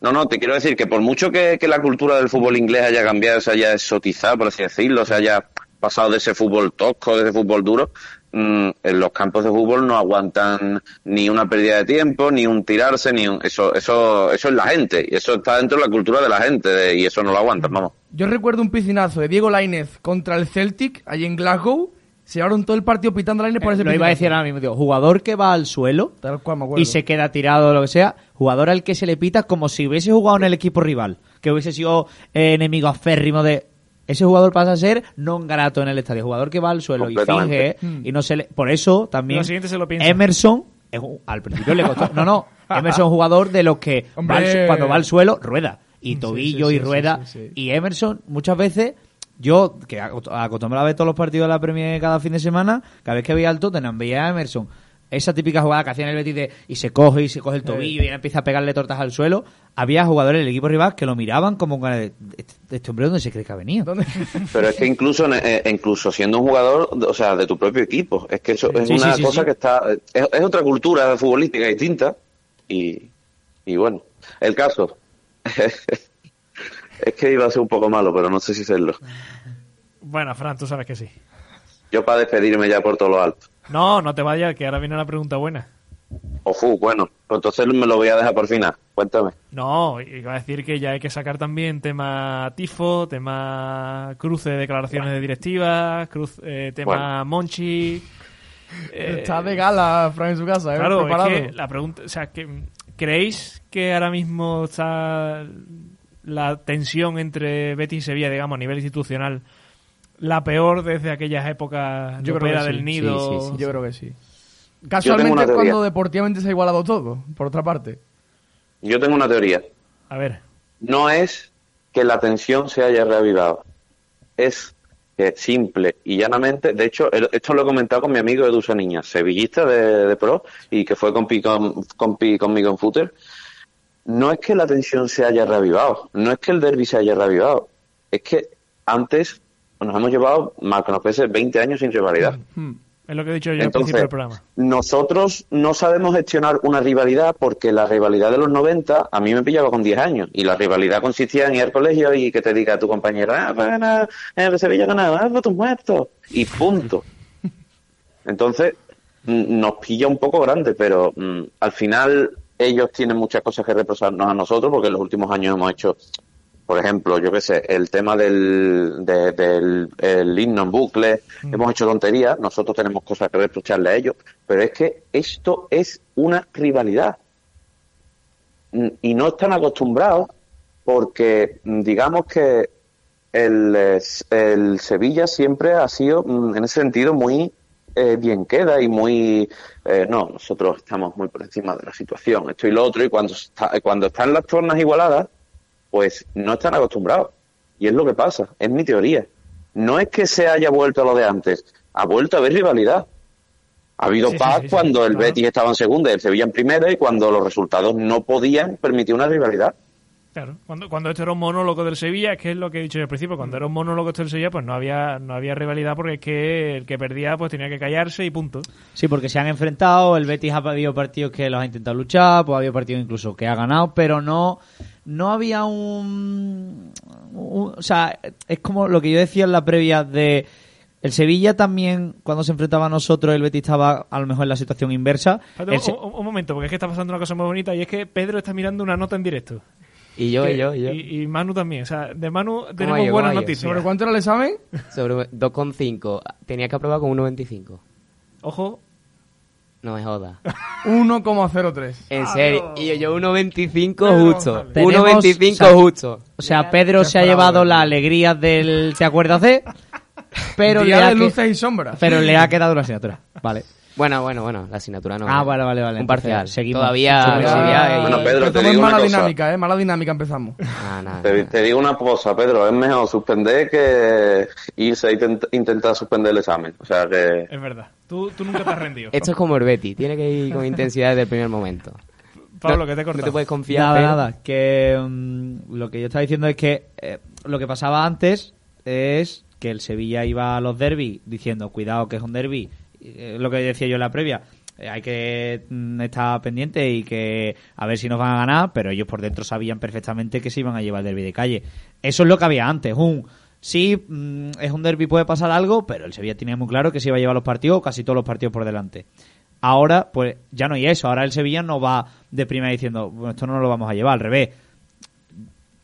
E: No, no, te quiero decir que por mucho que, que la cultura del fútbol inglés haya cambiado, se haya exotizado, por así decirlo, se haya pasado de ese fútbol tosco, de ese fútbol duro, mm, en los campos de fútbol no aguantan ni una pérdida de tiempo, ni un tirarse, ni un... Eso, eso, eso es la gente, y eso está dentro de la cultura de la gente, de- y eso no lo aguantan, vamos.
B: Yo recuerdo un piscinazo de Diego Lainez contra el Celtic, allí en Glasgow. Se llevaron todo el partido pitando a Lainez por ese
C: Eh, Lo iba a decir ahora mismo. Digo, jugador que va al suelo
B: Tal cual me acuerdo.
C: y se queda tirado o lo que sea, jugador al que se le pita como si hubiese jugado en el equipo rival, que hubiese sido eh, enemigo aférrimo de... Ese jugador pasa a ser non grato en el estadio, jugador que va al suelo y finge y no se le... Por eso también
A: Lo siguiente se lo piensa.
C: Emerson, es un- al principio le costó... No, no, Emerson es un jugador de los que va al cuando va al suelo rueda. Y
B: Sí,
C: tobillo
B: sí,
C: y
B: sí,
C: rueda.
B: sí, sí.
C: Y Emerson muchas veces... Yo, que acostumbrado a ver todos los partidos de la Premier cada fin de semana, cada vez que veía al Tottenham, veía a Emerson. Esa típica jugada que hacía en el Betis de y se coge y se coge el tobillo y empieza a pegarle tortas al suelo. Había jugadores del equipo rival que lo miraban como de este, este hombre dónde se cree que ha venido.
B: ¿Dónde?
E: Pero es que incluso eh, incluso siendo un jugador, o sea, de tu propio equipo, es que eso es
C: Sí,
E: una
C: sí, sí,
E: cosa
C: sí.
E: que está es, es otra cultura futbolística distinta y, y bueno, el caso es que iba a ser un poco malo, pero no sé si serlo.
A: Bueno, Fran, tú sabes que sí.
E: Yo para despedirme ya por todo lo alto.
A: No, no te vayas, que ahora viene la pregunta buena.
E: Ofu, bueno, pues entonces me lo voy a dejar por final. Cuéntame.
A: No, iba a decir que ya hay que sacar también tema tifo, tema cruce de declaraciones de directivas, cruz, eh, tema
E: Bueno.
A: Monchi. eh,
B: Está de gala, Fran, en su casa, ¿eh?
A: Claro,
B: Preparado.
A: es que la pregunta, o sea, que ¿creéis que ahora mismo está la tensión entre Betis y Sevilla, digamos, a nivel institucional, la peor desde aquellas épocas
B: Yo creo que sí.
A: del Nido?
D: Sí, sí, sí.
B: Yo creo que sí. Casualmente es cuando deportivamente se ha igualado todo, por otra parte.
E: Yo tengo una teoría.
A: A ver,
E: No es que la tensión se haya reavivado. Es que simple y llanamente, de hecho, el- esto lo he comentado con mi amigo Edu Niña, sevillista de, de pro y que fue compi, con, compi conmigo en footer. No es que la tensión se haya reavivado, no es que el derby se haya reavivado, es que antes nos hemos llevado, más que nos pese, 20 años sin rivalidad.
B: Hmm.
A: es lo que he dicho yo al principio
E: Entonces,
A: del programa.
E: nosotros no sabemos gestionar una rivalidad porque la rivalidad de los 90 a mí me pillaba con 10 años y la rivalidad consistía en ir al colegio y que te diga tu compañera, ah, pues gana, eh, Sevilla ganaba, ah, pues tus muertos y punto. Entonces, mm, nos pilla un poco grande, pero mm, al final ellos tienen muchas cosas que reprocharnos a nosotros porque en los últimos años hemos hecho por ejemplo, yo qué sé, el tema del, de- del el himno en bucle, hemos hecho tonterías, nosotros tenemos cosas que reprocharle a ellos, pero es que esto es una rivalidad. Mm, Y no están acostumbrados porque, mm, digamos que el, el Sevilla siempre ha sido, mm, en ese sentido, muy eh, bien queda y muy... eh, no, nosotros estamos muy por encima de la situación, esto y lo otro, y cuando, está- cuando están las tornas igualadas, pues no están acostumbrados. Y es lo que pasa, es mi teoría. No es que se haya vuelto a lo de antes, ha vuelto a haber rivalidad. Ha habido
A: Sí,
E: paz
A: sí, sí,
E: cuando el
A: claro.
E: Betis estaba en segunda y el Sevilla en primera y cuando los resultados no podían permitir una rivalidad.
A: Claro, cuando, cuando esto era un monólogo del Sevilla, es que es lo que he dicho yo al principio, cuando era un monólogo esto del Sevilla, pues no había, no había rivalidad porque es que el que perdía pues tenía que callarse y punto.
C: Sí, porque se han enfrentado, el Betis ha habido partidos que los ha intentado luchar, pues ha habido partidos incluso que ha ganado, pero no no había un, un- o sea, es como lo que yo decía en la previa de el Sevilla también cuando se enfrentaba a nosotros el Betis estaba a lo mejor en la situación inversa. Se-
A: un, momento, porque es que está pasando una cosa muy bonita y es que Pedro está mirando una nota en directo.
D: Y yo,
A: Que-
D: y yo, y yo.
A: Y, y Manu también. O sea, de Manu tenemos buenas noticias.
B: ¿Sobre cuánto era el examen?
D: Sobre 2,5. Tenía que aprobar con 1,25.
A: Ojo,
D: No me jodas.
B: 1,03.
D: En serio. Y yo, yo 1,25
B: Pedro
D: justo.
C: Tenemos-
D: 1,25
C: o sea,
D: justo.
C: o sea, Pedro se ha llevado
B: bravo,
C: la
B: tío.
C: alegría del ¿te acuerdas de? Pero le, ha
B: de
C: que-
B: luces y sombras.
C: pero le ha quedado una asignatura. Vale.
D: Bueno, bueno, bueno. La asignatura no.
C: Ah, vale, vale, vale.
D: Un parcial.
C: seguimos.
D: Todavía. Todavía-
E: Bueno, Pedro, te digo una
B: mala
E: cosa.
B: dinámica, ¿eh? Mala dinámica empezamos.
D: Ah, nada,
E: Te,
D: nada.
E: te digo una cosa, Pedro, es mejor suspender que irse a intent- intentar suspender el examen. O sea que...
A: es verdad. Tú, tú nunca te has rendido.
D: Esto es como el Betty. Tiene que ir con intensidad desde el primer momento.
A: Pablo,
D: No-
A: que te he cortado.
D: No te puedes confiar.
C: Nada, nada. Que mm, lo que yo estaba diciendo es que eh, lo que pasaba antes es que el Sevilla iba a los derbis diciendo, cuidado que es un derby. Eh, lo que decía yo en la previa. eh, hay que mm, estar pendiente y que a ver si nos van a ganar, pero ellos por dentro sabían perfectamente que se iban a llevar el derby de calle. Eso es lo que había antes. Un sí, mm, es un derby, puede pasar algo, pero el Sevilla tenía muy claro que se iba a llevar los partidos, casi todos los partidos por delante. Ahora, pues ya no hay eso. Ahora el Sevilla no va de primera diciendo, bueno, esto no lo vamos a llevar, al revés.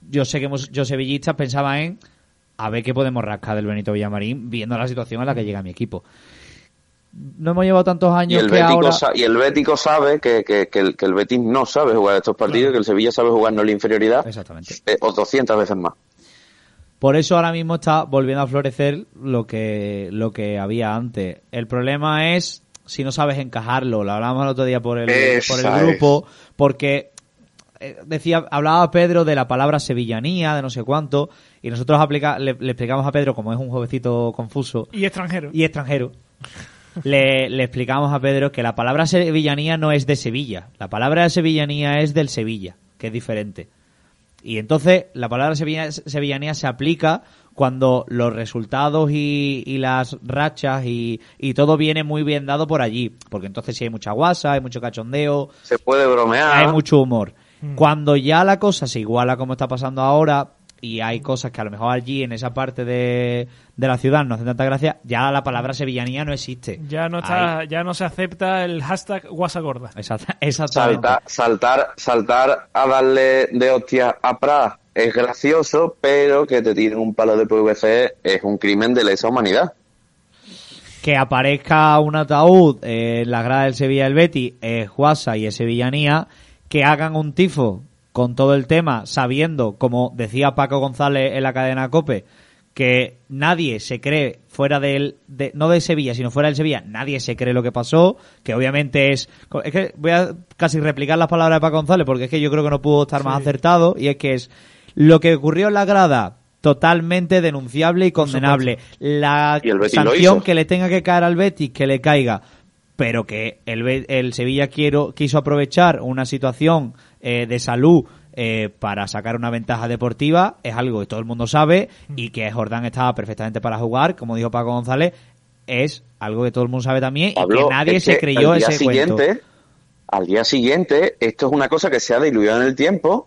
C: Yo sé que yo sevillistas pensaba en a ver qué podemos rascar del Benito Villamarín viendo la situación en la que llega mi equipo. No hemos llevado tantos
E: Y
C: años
E: el,
C: que
E: Bético
C: ahora...
E: sa- y el Bético sabe que, que, que el, que el Betis no sabe jugar estos partidos, que el Sevilla sabe jugarnos la inferioridad
C: Exactamente.
E: eh, o 200 veces más.
C: Por eso ahora mismo está volviendo a florecer lo que, lo que había antes. El problema es si no sabes encajarlo. Lo hablábamos el otro día por el, por el grupo, porque eh, decía, hablaba Pedro de la palabra sevillanía, de no sé cuánto, y nosotros aplica, le, le explicamos a Pedro, como es un jovencito confuso
A: Y extranjero.
C: y extranjero, le, le explicamos a Pedro que la palabra sevillanía no es de Sevilla. La palabra sevillanía es del Sevilla, que es diferente. Y entonces la palabra sevilla- sevillanía se aplica cuando los resultados y, y las rachas y, y todo viene muy bien dado por allí. Porque entonces sí hay mucha guasa, hay mucho cachondeo,
E: Se puede bromear.
C: hay mucho humor. Cuando ya la cosa se iguala como está pasando ahora y hay cosas que a lo mejor allí en esa parte de, de la ciudad no hacen tanta gracia, ya la palabra sevillanía no existe.
A: Ya no está, ya no se acepta el hashtag guasagorda.
C: Exacta- exactamente.
E: Saltar, saltar, saltar a darle de hostia a Prat es gracioso, pero que te tiren un palo de PVC es un crimen de lesa humanidad.
C: que aparezca un ataúd en la grada del Sevilla del Betis, es Guasa y es Sevillanía, que hagan un tifo con todo el tema, sabiendo, como decía Paco González en la cadena COPE, que nadie se cree fuera del, de, no de Sevilla, sino fuera del Sevilla, nadie se cree lo que pasó, que obviamente es, es que voy a casi replicar las palabras de Paco González, porque es que yo creo que no pudo estar más acertado, y es que es lo que ocurrió en la grada, totalmente denunciable y condenable. La sanción que le tenga que caer al Betis, que le caiga, pero que el, el Sevilla quiero, quiso aprovechar una situación eh, de salud eh, para sacar una ventaja deportiva, es algo que todo el mundo sabe y que Jordán estaba perfectamente para jugar, como dijo Paco González, es algo que todo el mundo sabe también y que nadie
E: es
C: se creyó
E: al día
C: ese cuento.
E: siguiente, Al día siguiente, esto es una cosa que se ha diluido en el tiempo,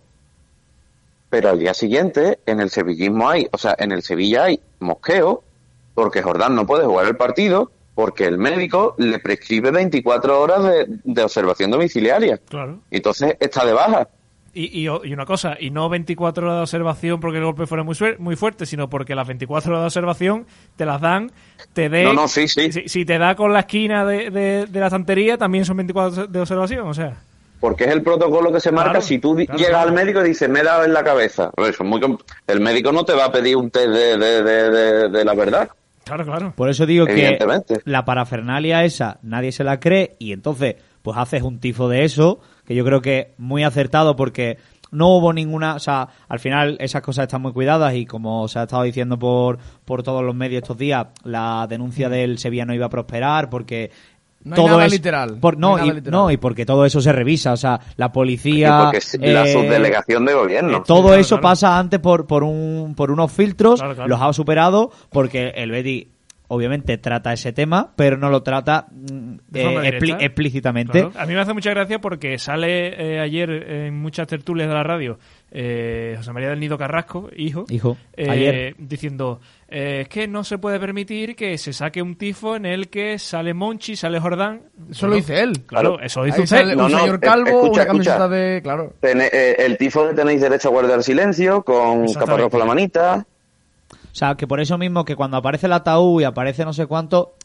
E: pero al día siguiente, en el sevillismo hay, o sea, en el Sevilla hay mosqueo, porque Jordán no puede jugar el partido, porque el médico le prescribe 24 horas de, de observación domiciliaria.
A: Claro.
E: Y entonces está de baja.
A: Y, y, y una cosa, y no 24 horas de observación porque el golpe fuera muy, muy fuerte, sino porque las 24 horas de observación te las dan, te dé...
E: No, no, sí, sí.
A: Si, si te da con la esquina de, de- de la estantería, también son 24 de observación, o sea...
E: Porque es el protocolo que se marca si tú
A: claro,
E: llegas
A: claro.
E: al médico y dices, me he dado en la cabeza. Eso muy el médico no te va a pedir un test de, de- de- de- de la verdad.
A: Claro, claro.
C: Por eso digo que la parafernalia esa nadie se la cree y entonces pues haces un tifo de eso, que yo creo que muy acertado porque no hubo ninguna, o sea, al final esas cosas están muy cuidadas y como se ha estado diciendo por, por todos los medios estos días, la denuncia del Sevilla no iba a prosperar porque
B: No hay
C: todo
B: nada
C: es-
B: literal,
C: por-
B: no
C: no,
B: hay nada
C: y,
B: literal.
C: no, y porque todo eso se revisa, o sea, la
E: Y
C: policía...
E: porque es la
C: eh,
E: subdelegación de gobierno.
C: eh, todo
A: claro,
C: eso
A: claro.
C: pasa antes por, por, un, por unos filtros,
A: Claro, claro.
C: los ha superado porque el Betty obviamente trata ese tema, pero no lo trata mm, eh, explícitamente.
A: Claro. A mí me hace mucha gracia porque sale eh, ayer en muchas tertulias de la radio eh, José María del Nido Carrasco, hijo,
C: Hijo,
A: eh,
C: ayer.
A: diciendo eh, es que no se puede permitir que se saque un tifo en el que sale Monchi, sale Jordán.
B: Eso lo dice él.
A: Claro,
E: Claro.
A: eso lo dice usted.
B: sale
E: No,
B: un
E: no,
B: señor calvo,
E: escucha,
B: una
E: escucha.
B: camiseta de... Claro.
E: Tene- eh, el tifo de tenéis derecho a guardar silencio, con caparros por la manita.
C: O sea, que por eso mismo que cuando aparece el ataúd y aparece no sé cuánto,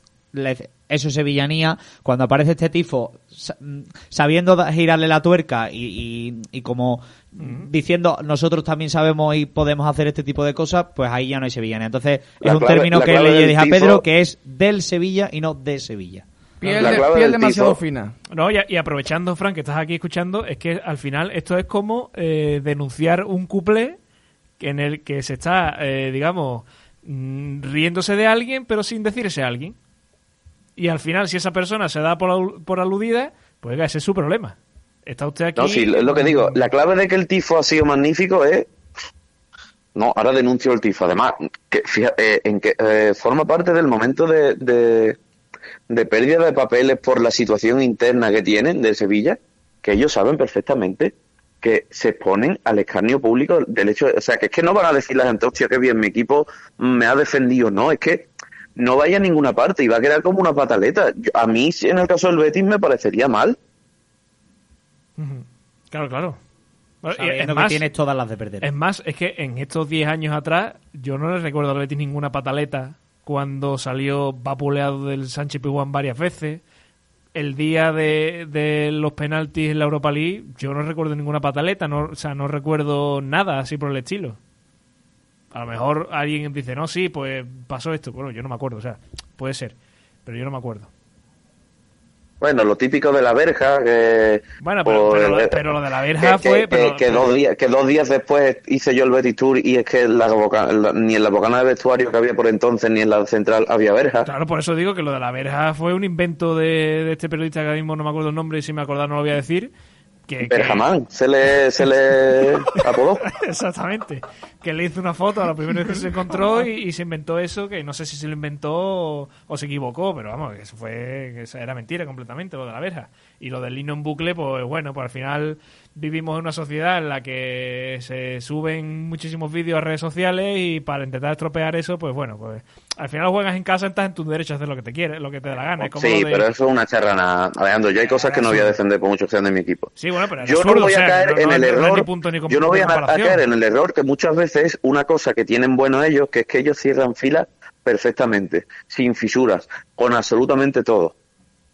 C: eso es sevillanía, cuando aparece este tifo mm, sabiendo girarle la tuerca y, y- y como diciendo nosotros también sabemos y podemos hacer este tipo de cosas, pues ahí ya no hay sevillanía. Entonces es un término que le dije a Pedro que es del Sevilla y no de Sevilla.
B: Piel, de- piel demasiado
E: tifo-
B: fina.
A: No, y, y aprovechando, Frank, que estás aquí escuchando, es que al final esto es como eh, denunciar un cuplé en el que se está, eh, digamos, mm, riéndose de alguien, pero sin decirse a alguien. Y al final, si esa persona se da por, por aludida, pues ese es su problema. Está usted aquí.
E: No, sí, es lo que digo. La clave de que el tifo ha sido magnífico es. No, ahora denuncio el tifo. Además, que, fija- eh, en que eh, forma parte del momento de, de, de pérdida de papeles por la situación interna que tienen de Sevilla, que ellos saben perfectamente que se exponen al escarnio público del hecho. de- o sea, que es que no van a decir la gente, hostia, qué bien, mi equipo me ha defendido. No, es que no vaya a ninguna parte y va a quedar como una pataleta. Yo- a mí, en el caso del Betis, me parecería mal.
A: Claro, claro. Bueno, es,
C: Sabiendo que
A: más,
C: tienes todas las de perder.
A: es más, es que en estos 10 años atrás, yo no le recuerdo al Betis ninguna pataleta cuando salió vapuleado del Sánchez Piguán varias veces. El día de, los penaltis en la Europa League, yo no recuerdo ninguna pataleta, no, o sea, no recuerdo nada así por el estilo. A lo mejor alguien dice, no, sí, pues pasó esto. Bueno, yo no me acuerdo, o sea, puede ser, pero yo no me acuerdo.
E: Bueno, lo típico de la verja, que...
A: Bueno, pero,
E: pues,
A: pero, lo, pero lo de la verja
E: que,
A: fue...
E: que-
A: pero-
E: que dos días, que dos días después hice yo el Betis Tour y es que la boca- la- ni en la bocana de vestuario que había por entonces ni en la central había verja.
A: Claro, por eso digo que lo de la verja fue un invento de, de este periodista que ahora mismo no me acuerdo el nombre y si me acordara no lo voy a decir, que, que-
E: Berhamán se le, se le apodó.
A: Exactamente. Que le hizo una foto a la primera vez que se encontró y, y se inventó eso, que no sé si se lo inventó o, o se equivocó, pero vamos, que eso fue, que eso era mentira completamente, lo de la verja. Y lo del lino en bucle, pues bueno, pues al final vivimos en una sociedad en la que se suben muchísimos vídeos a redes sociales y para intentar estropear eso, pues bueno, pues al final juegas en casa, estás en tu derecho a hacer lo que te quieres, lo que te dé la gana. Es como
E: Sí,
A: de-
E: pero eso es una charrana, Alejandro. Yo hay cosas que no voy a defender por mucho que sean de mi equipo.
A: Sí, bueno, pero
E: Yo no voy a caer en
A: no-
E: el
A: no
E: error.
A: ni ni
E: yo no voy a, a caer en el error que muchas veces una cosa que tienen bueno ellos, que es que ellos cierran filas perfectamente, sin fisuras, con absolutamente todo.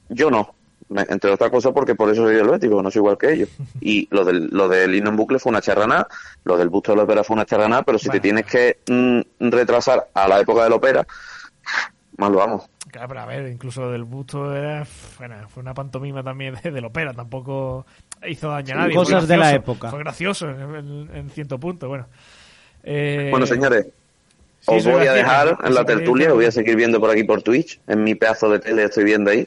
E: Yo no. Entre otras cosas porque por eso soy del Betis, porque no soy igual que ellos. Y lo del, lo del himno en bucle fue una charraná, lo del busto de la ópera fue una charraná, pero si
A: Bueno.
E: te tienes que mm, retrasar a la época de la ópera, más lo vamos.
A: Claro, pero a ver, incluso lo del busto era, bueno, fue una pantomima también de, del ópera, tampoco hizo daño a nadie.
C: cosas de la época.
A: Fue gracioso en, en, en ciento puntos, bueno. Eh,
E: Bueno, señores,
A: sí,
E: os voy a dejar en la tertulia, os voy a seguir viendo por aquí por Twitch, en mi pedazo de tele estoy viendo ahí.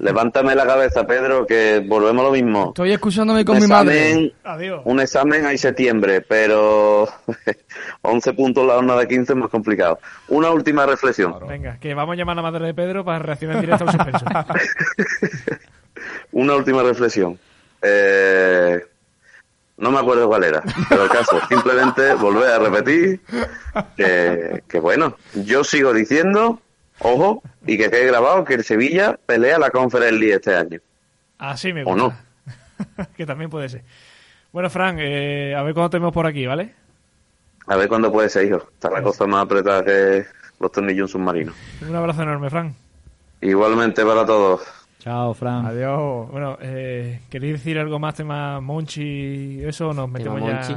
E: Levántame la cabeza, Pedro, que volvemos a lo mismo.
B: Estoy escuchándome con
E: un
B: mi madre.
A: Adiós.
E: un examen hay septiembre, pero 11 puntos la jornada de 15 es más complicado. Una última reflexión.
A: Venga, que vamos a llamar a la madre de Pedro para reaccionar en directo al suspenso.
E: Una última reflexión. Eh, no me acuerdo cuál era, pero el caso, simplemente volver a repetir que, que bueno, yo sigo diciendo, ojo, y que quede grabado que el Sevilla pelea la Conference League este año.
A: Así me
E: ¿O
A: gusta. que también puede ser. Bueno, Fran, eh, a ver cuándo tenemos por aquí, ¿vale?
E: A ver cuándo puede ser, hijo. Está la cosa más apretada que los tornillos submarinos.
A: Un abrazo enorme, Fran.
E: Igualmente para todos.
C: Chao, Fran.
B: Adiós.
A: Bueno, eh, ¿queréis decir algo más, tema Monchi? ¿Eso o nos metemos ya?
D: Monchi.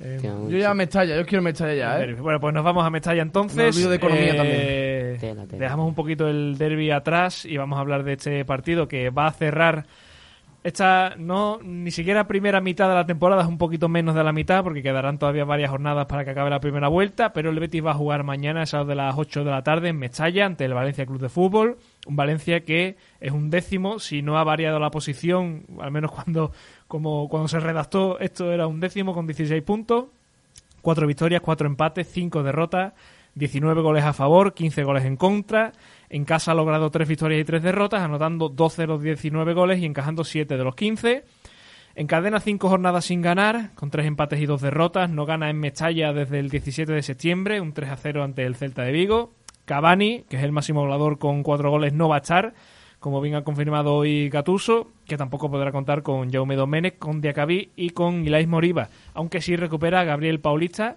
D: Tema
B: Yo ya me estalla, yo quiero me estalla ya, ¿eh?
A: Bueno, pues nos vamos a Mestalla entonces.
B: Me de economía
A: Eh,
D: Tela, tela.
A: Dejamos un poquito el derby atrás y vamos a hablar de este partido que va a cerrar esta no ni siquiera primera mitad de la temporada, es un poquito menos de la mitad porque quedarán todavía varias jornadas para que acabe la primera vuelta, pero el Betis va a jugar mañana a esas de las 8 de la tarde en Mestalla ante el Valencia Club de Fútbol, un Valencia que es un décimo, si no ha variado la posición, al menos cuando como cuando se redactó esto era un décimo con 16 puntos. Cuatro victorias, cuatro empates, cinco derrotas, 19 goles a favor, 15 goles en contra. En casa ha logrado tres victorias y tres derrotas, anotando 12 de los 19 goles y encajando 7 de los 15. Encadena cinco jornadas sin ganar, con tres empates y dos derrotas. No gana en Mestalla desde el 17 de septiembre, un 3 a 0 ante el Celta de Vigo. Cavani, que es el máximo goleador con cuatro goles, no va a estar, como bien ha confirmado hoy Gatuso, que tampoco podrá contar con Jaume Domenech, con Diacabí y con Ilais Moriba, aunque sí recupera a Gabriel Paulista,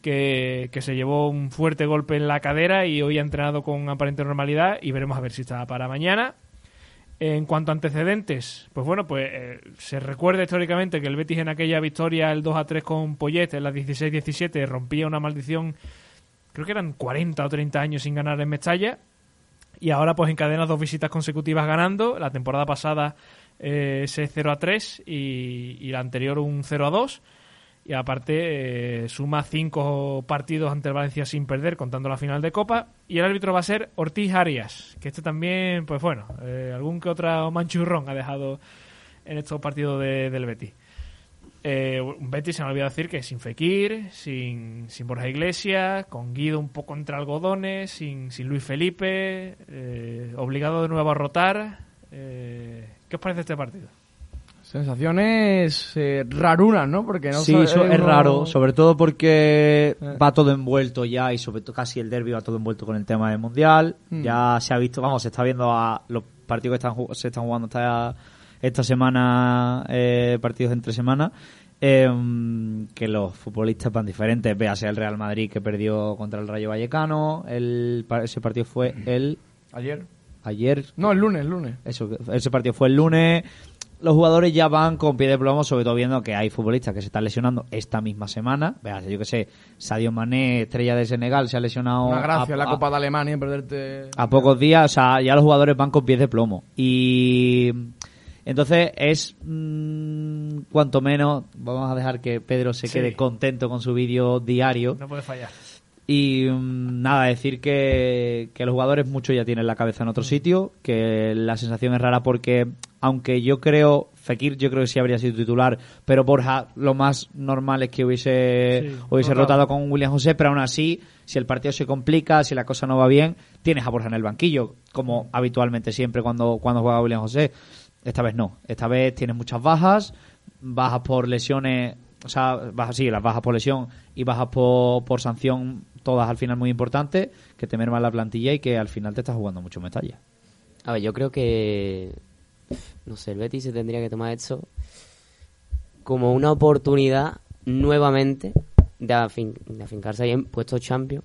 A: que, que se llevó un fuerte golpe en la cadera y hoy ha entrenado con aparente normalidad y veremos a ver si está para mañana. En cuanto a antecedentes, pues bueno, pues eh, se recuerda históricamente que el Betis en aquella victoria el 2 a 3 con Poyet en la 16-17 rompía una maldición, creo que eran 40 o 30 años sin ganar en Mestalla y ahora pues encadena dos visitas consecutivas ganando, la temporada pasada eh, ese 0 a 3 y, la anterior un 0 a 2 y aparte eh, suma cinco partidos ante el Valencia sin perder, contando la final de Copa. Y el árbitro va a ser Ortiz Arias, que este también, pues bueno, eh, algún que otro manchurrón ha dejado en estos partidos de- del Betis. Eh, un Betis, se me olvidó decir que sin Fekir, sin, sin Borja Iglesias, con Guido un poco entre algodones, sin, sin Luis Felipe, eh, obligado de nuevo a rotar. Eh, ¿Qué os parece este partido?
B: Sensaciones eh, rarunas, ¿no? Porque no
C: sí, eso es raro, sobre todo porque
B: Eh.
C: va todo envuelto ya y sobre todo casi el derby va todo envuelto con el tema del mundial.
B: Mm.
C: Ya se ha visto, vamos, se está viendo a los partidos que están se están jugando esta, esta semana, eh, partidos entre semana, eh, que los futbolistas van diferentes. Véase el Real Madrid que perdió contra el Rayo Vallecano, el, ese partido fue el
B: Ayer.
C: ayer,
B: No, el lunes, el lunes.
C: eso, ese partido fue el lunes. Los jugadores ya van con pie de plomo, sobre todo viendo que hay futbolistas que se están lesionando esta misma semana. Veas, yo que sé, Sadio Mané, estrella de Senegal, se ha lesionado.
B: Una gracia
C: a-
B: la
C: a-
B: Copa de Alemania perderte.
C: a pocos días, o sea, ya los jugadores van con pies de plomo. Y entonces es mm, cuanto menos, vamos a dejar que Pedro se
A: Sí.
C: quede contento con su vídeo diario.
A: No puede fallar.
C: Y mm, nada, decir que, que los jugadores mucho ya tienen la cabeza en otro sitio, que la sensación es rara porque, aunque yo creo Fekir yo creo que sí habría sido titular, pero Borja lo más normal es que hubiese,
A: Sí,
C: hubiese
A: rotado.
C: rotado con William José, pero aún así, si el partido se complica, si la cosa no va bien, tienes a Borja en el banquillo, como habitualmente siempre cuando, cuando juega William José. Esta vez no, esta vez tienes muchas bajas, bajas por lesiones, o sea, bajas, sí, las bajas por lesión y bajas por, por sanción, todas al final muy importantes, que te merman la plantilla y que al final te estás jugando mucho metalla.
D: A ver, yo creo que. No sé, el Betis se tendría que tomar esto como una oportunidad nuevamente de, afin- de afincarse ahí en puestos champions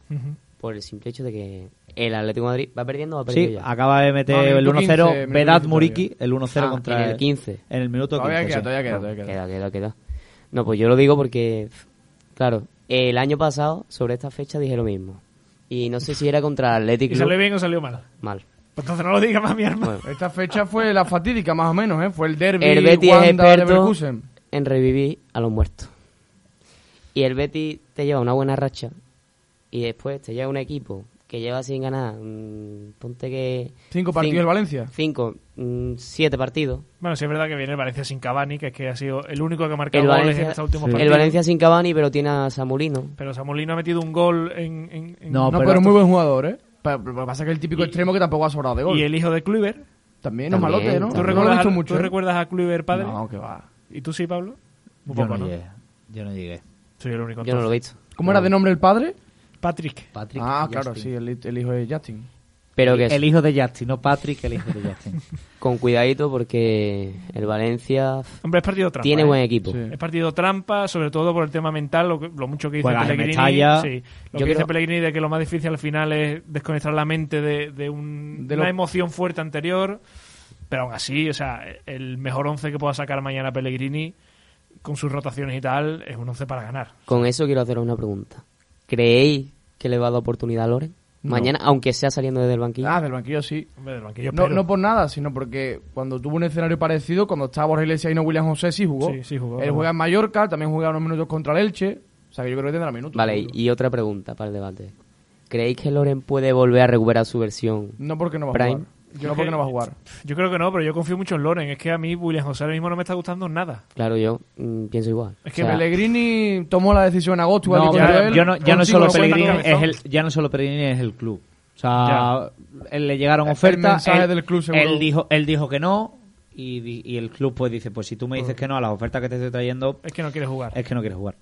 D: por el simple hecho de que el Atlético de Madrid va perdiendo o ha perdido
C: Sí,
D: ya.
C: acaba de meter
B: No,
C: el
B: minuto
C: 1-0
B: 15, minuto
C: Vedat
B: 15
C: Muriki, el 1-0
D: Ah,
C: contra
D: en el 15.
C: En el minuto
B: Todavía
C: 15.
B: queda, todavía queda,
D: No,
B: todavía queda.
D: queda, queda, queda. No, pues yo lo digo porque, claro, el año pasado sobre esta fecha dije lo mismo. Y no sé si era contra el Athletic
A: ¿Y salió bien o salió mal?
D: Mal.
A: Pues entonces no lo digas más, mi hermano.
D: Bueno,
B: Esta fecha fue la fatídica, más o menos, ¿eh? Fue el derby
D: el Betis es
B: Wanda
D: experto
B: Leverkusen.
D: en revivir a los muertos. Y el Betis te lleva una buena racha y después te lleva un equipo que lleva sin ganar, mm, ponte que...
B: Cinco partidos
D: cin-
B: el Valencia.
D: Cinco, mm, siete partidos.
A: Bueno, sí es verdad que viene el Valencia sin Cavani, que es que ha sido el único que ha marcado
D: El
A: goles
D: Valencia,
A: en estos últimos
C: Sí.
A: partidos.
D: el Valencia sin Cavani, pero tiene a Samulino.
A: Pero Samolino ha metido un gol en... en- en-
C: No,
B: No,
C: pero esto-
B: muy buen jugador, ¿eh? Pero, pero pasa que el típico
A: Y-
B: extremo que tampoco ha sobrado de gol.
A: Y el hijo de Kluivert.
B: También, es
D: También,
B: malote, ¿no?
A: ¿Tú,
D: también.
B: No lo he
A: recuerdas,
B: mucho.
A: ¿Tú
B: ¿eh?
A: recuerdas a Kluivert padre?
B: No, que va.
A: ¿Y tú sí, Pablo? Muy
C: Yo
A: poco,
C: no
A: ¿no?
C: llegué. Yo no llegué.
A: Soy el único.
D: Yo no lo he visto.
B: ¿Cómo era de nombre el padre?
A: Patrick.
C: Patrick.
B: Ah, claro, sí, el, el hijo de Justin.
D: Pero que
C: El hijo de Justin, no Patrick, el hijo de Justin.
D: con cuidadito porque el Valencia
A: Hombre, es partido trampa.
D: tiene
A: ¿eh?
D: buen equipo.
B: Sí.
A: Es partido trampa, sobre todo por el tema mental, lo, que- lo mucho que dice Pellegrini. Sí, lo
D: Yo
A: que dice
D: creo-
A: Pellegrini de que lo más difícil al final es desconectar la mente de, de un-
B: De
A: una
B: lo-
A: emoción fuerte anterior. Pero aún así, o sea, el mejor once que pueda sacar mañana Pellegrini con sus rotaciones y tal es un once para ganar.
D: Con eso quiero haceros una pregunta. ¿Creéis que le va a dar oportunidad a Loren?
B: No.
D: Mañana, aunque sea saliendo desde el banquillo.
B: Ah, del banquillo sí.
A: Hombre, del banquillo
B: No, por nada, sino porque cuando tuvo un escenario parecido, cuando estaba Borja Iglesias y no William José, sí jugó.
A: Sí, sí jugó,
B: Él juega en Mallorca, también juega unos minutos contra el Elche. O sea que yo creo que tendrá minutos.
D: vale,
B: seguro.
D: y, y otra pregunta para el debate. ¿Creéis que Loren puede volver a recuperar su versión?
B: No porque no va a jugar.
A: Yo
B: no
A: que-
B: porque no va a jugar.
A: Yo creo que no, pero yo confío mucho en Loren. Es que a mí William José ahora mismo no me está gustando nada.
D: Claro, yo mm, pienso igual.
A: Es que
D: O sea,
B: Pellegrini tomó la decisión en agosto.
C: No,
A: ya-
C: yo no, ya no solo Pellegrini es el, ya no solo Pellegrini es el club. O sea, él le llegaron
B: El
C: ofertas.
B: mensaje
C: él,
B: del club seguro.
C: él dijo, él dijo que no y, el club pues dice, pues si tú me dices que no a las ofertas que te estoy trayendo,
A: Es que no quiere jugar.
C: es que no quieres jugar.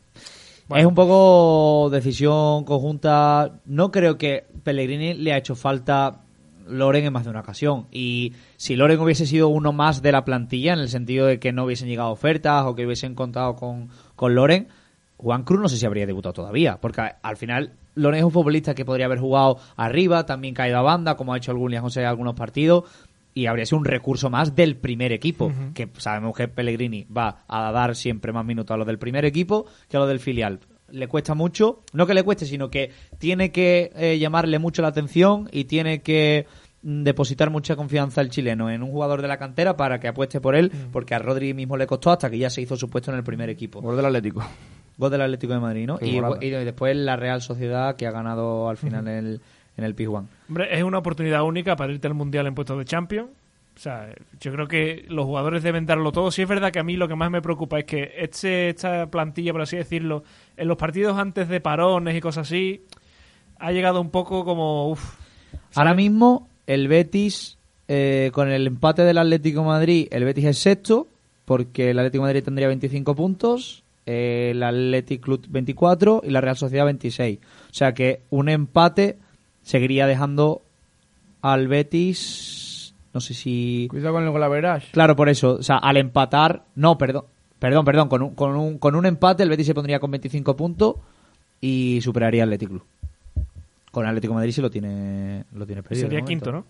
A: Bueno.
C: Es un poco decisión conjunta. No creo que Pellegrini le ha hecho falta Loren en más de una ocasión. Y si Loren hubiese sido uno más de la plantilla, en el sentido de que no hubiesen llegado ofertas o que hubiesen contado con, con Loren, Juan Cruz no sé si habría debutado todavía. Porque al final Loren es un futbolista que podría haber jugado arriba, también caído a banda, como ha hecho William José en algunos partidos. Y habría sido un recurso más del primer equipo. Que sabemos que Pellegrini va a dar siempre más minutos a los del primer equipo que a los del filial. Le cuesta mucho, no que le cueste, sino que tiene que eh, llamarle mucho la atención y tiene que mm, depositar mucha confianza el chileno en un jugador de la cantera para que apueste por él, porque a Rodri mismo le costó hasta que ya se hizo su puesto en el primer equipo.
B: Gol del Atlético.
C: Gol del Atlético de Madrid, ¿no? Y, y después la Real Sociedad que ha ganado al final en el, en el Pizjuán.
A: Hombre, es una oportunidad única para irte al Mundial en puestos de Champions. O sea, yo creo que los jugadores deben darlo todo. Sí es verdad que a mí lo que más me preocupa es que este, esta plantilla, por así decirlo, en los partidos antes de parones y cosas así, ha llegado un poco como... Uf,
C: Ahora mismo, el Betis, eh, con el empate del Atlético de Madrid, el Betis es sexto, porque el Atlético de Madrid tendría 25 puntos, eh, el Athletic Club 24 y la Real Sociedad 26. O sea que un empate seguiría dejando al Betis, no sé si...
B: Cuidado con el golaverage.
C: Claro, por eso, o sea, al empatar, no, perdón, perdón, perdón, con un, con un, con un empate el Betis se pondría con 25 puntos y superaría al Athletic Club. Con Atlético de Madrid sí lo tiene, lo tiene perdido.
A: sería quinto, ¿no?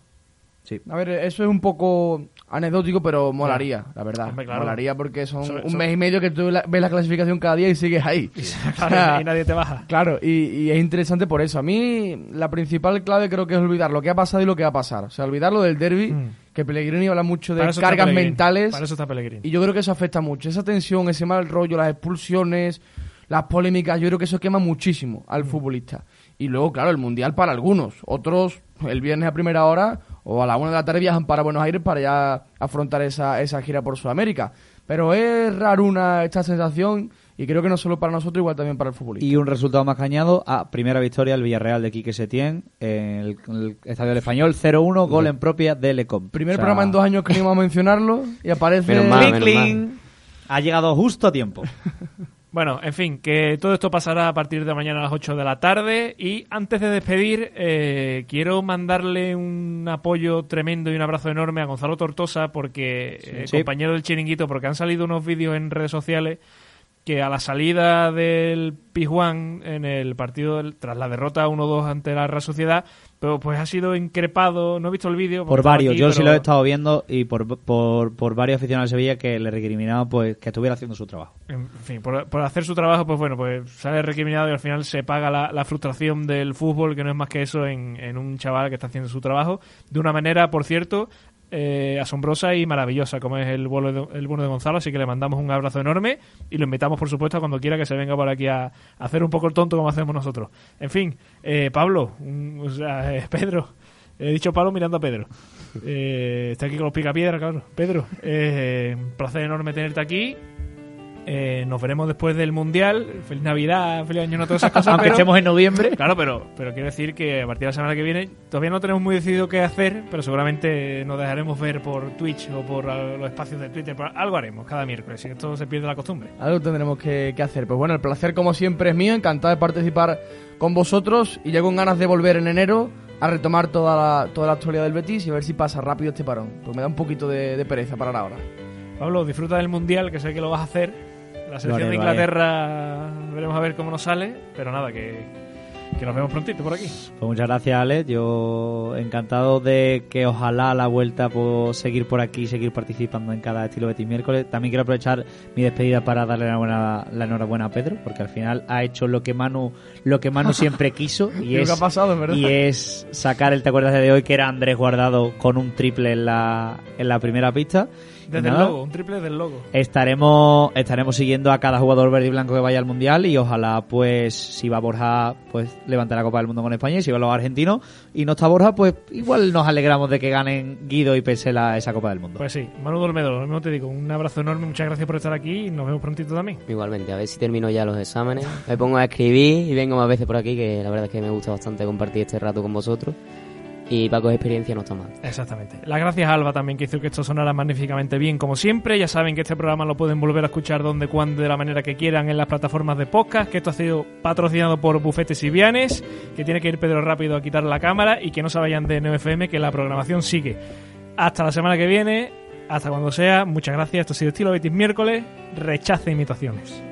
C: Sí.
B: A ver, eso es un poco anecdótico, pero molaría, la verdad.
A: Hombre, claro.
B: Molaría porque son un mes y medio que tú la- ves la clasificación cada día y sigues ahí. O sea,
A: y nadie te baja.
B: Claro, y, y es interesante por eso. A mí la principal clave creo que es olvidar lo que ha pasado y lo que va a pasar. O sea, olvidar lo del derby,
A: Mm.
B: que Pellegrini habla mucho de cargas mentales.
A: Para eso está Pellegrini.
B: Y yo creo que eso afecta mucho. Esa tensión, ese mal rollo, las expulsiones, las polémicas, yo creo que eso quema muchísimo al futbolista. Y luego, claro, el Mundial para algunos. Otros, el viernes a primera hora o a la una de la tarde viajan para Buenos Aires para ya afrontar esa, esa gira por Sudamérica. Pero es raruna esta sensación y creo que no solo para nosotros, igual también para el futbolista.
C: Y un resultado más cañado a primera victoria del Villarreal de Quique Setién en el, en el Estadio del Español, 0-1, gol en propia de Lecom.
B: Primer
C: O sea,
B: programa en dos años que no íbamos a mencionarlo y aparece...
D: Menos mal.
C: clink,
D: menos
C: clink. Ha llegado justo a tiempo.
A: Bueno, en fin, que todo esto pasará a partir de mañana a las 8 de la tarde. Y antes de despedir, eh, quiero mandarle un apoyo tremendo y un abrazo enorme a Gonzalo Tortosa, porque eh,
C: sí.
A: compañero del chiringuito, porque han salido unos vídeos en redes sociales que a la salida del Pizjuán en el partido tras la derrota 1-2 ante la Real Sociedad, pero pues ha sido increpado, no he visto el vídeo.
C: Por varios,
A: aquí,
C: yo sí lo he estado viendo y por, por, por varios aficionados de Sevilla que le recriminaban pues que estuviera haciendo su trabajo.
A: En fin, por, por hacer su trabajo, pues bueno, pues sale recriminado y al final se paga la, la frustración del fútbol, que no es más que eso en, en un chaval que está haciendo su trabajo, de una manera, por cierto, eh, asombrosa y maravillosa, como es el vuelo de, el bueno de Gonzalo, así que le mandamos un abrazo enorme y lo invitamos, por supuesto, a cuando quiera que se venga por aquí a, hacer un poco el tonto como hacemos nosotros. En fin, eh, Pablo, eh, Pedro, he dicho Pablo mirando a Pedro. Eh, está aquí con los picapiedras, claro. Pedro, eh, un placer enorme tenerte aquí. Eh, nos veremos después del Mundial. Feliz Navidad, feliz año, no todas esas cosas.
C: Aunque
A: pero-
C: estemos en noviembre.
A: Claro, pero, pero quiero decir que a partir de la semana que viene todavía no tenemos muy decidido qué hacer, pero seguramente nos dejaremos ver por Twitch o por los espacios de Twitter. Por- Algo haremos cada miércoles, si esto se pierde la costumbre.
B: Algo tendremos que, que hacer. Pues bueno, el placer como siempre es mío, encantado de participar con vosotros y ya con ganas de volver en enero a retomar toda la, toda la actualidad del Betis y a ver si pasa rápido este parón. Pues me da un poquito de, de pereza parar ahora.
A: Pablo, disfruta del Mundial, que sé que lo vas a hacer. La selección de. Inglaterra, veremos a ver cómo nos sale, pero nada, que, que nos vemos prontito por aquí.
C: Pues muchas gracias, Alex. Yo encantado de que ojalá la vuelta puedo seguir por aquí, seguir participando en cada estilo Betis miércoles. También quiero aprovechar mi despedida para darle la, buena- la enhorabuena a Pedro, porque al final ha hecho lo que Manu, lo que Manu siempre quiso y es,
B: ha pasado,
C: y es sacar el te acuerdas de hoy que era Andrés Guardado con un triple en la, en la primera pista.
A: Desde el
C: nada,
A: logo, un triple del logo.
C: Estaremos, estaremos siguiendo a cada jugador verde y blanco que vaya al mundial y ojalá, pues, si va Borja, pues levante la Copa del Mundo con España y si va los argentinos y no está Borja, pues igual nos alegramos de que ganen Guido y Pesela esa Copa del Mundo.
A: Pues sí, Manu Dolmedo, lo mismo te digo, un abrazo enorme, muchas gracias por estar aquí y nos vemos prontito también.
D: Igualmente, a ver si termino ya los exámenes. Me pongo a escribir y vengo más veces por aquí, que la verdad es que me gusta bastante compartir este rato con vosotros. Y para coger experiencia no está mal.
A: Exactamente. Las gracias a Alba también que hizo que esto sonara magníficamente bien como siempre. Ya saben que este programa lo pueden volver a escuchar donde, cuando, de la manera que quieran en las plataformas de podcast, que esto ha sido patrocinado por Bufetes y Vianes, que tiene que ir Pedro rápido a quitar la cámara y que no se vayan de NFM, que la programación sigue. Hasta la semana que viene, hasta cuando sea. Muchas gracias. Esto ha sido Estilo Betis miércoles. Rechaza imitaciones.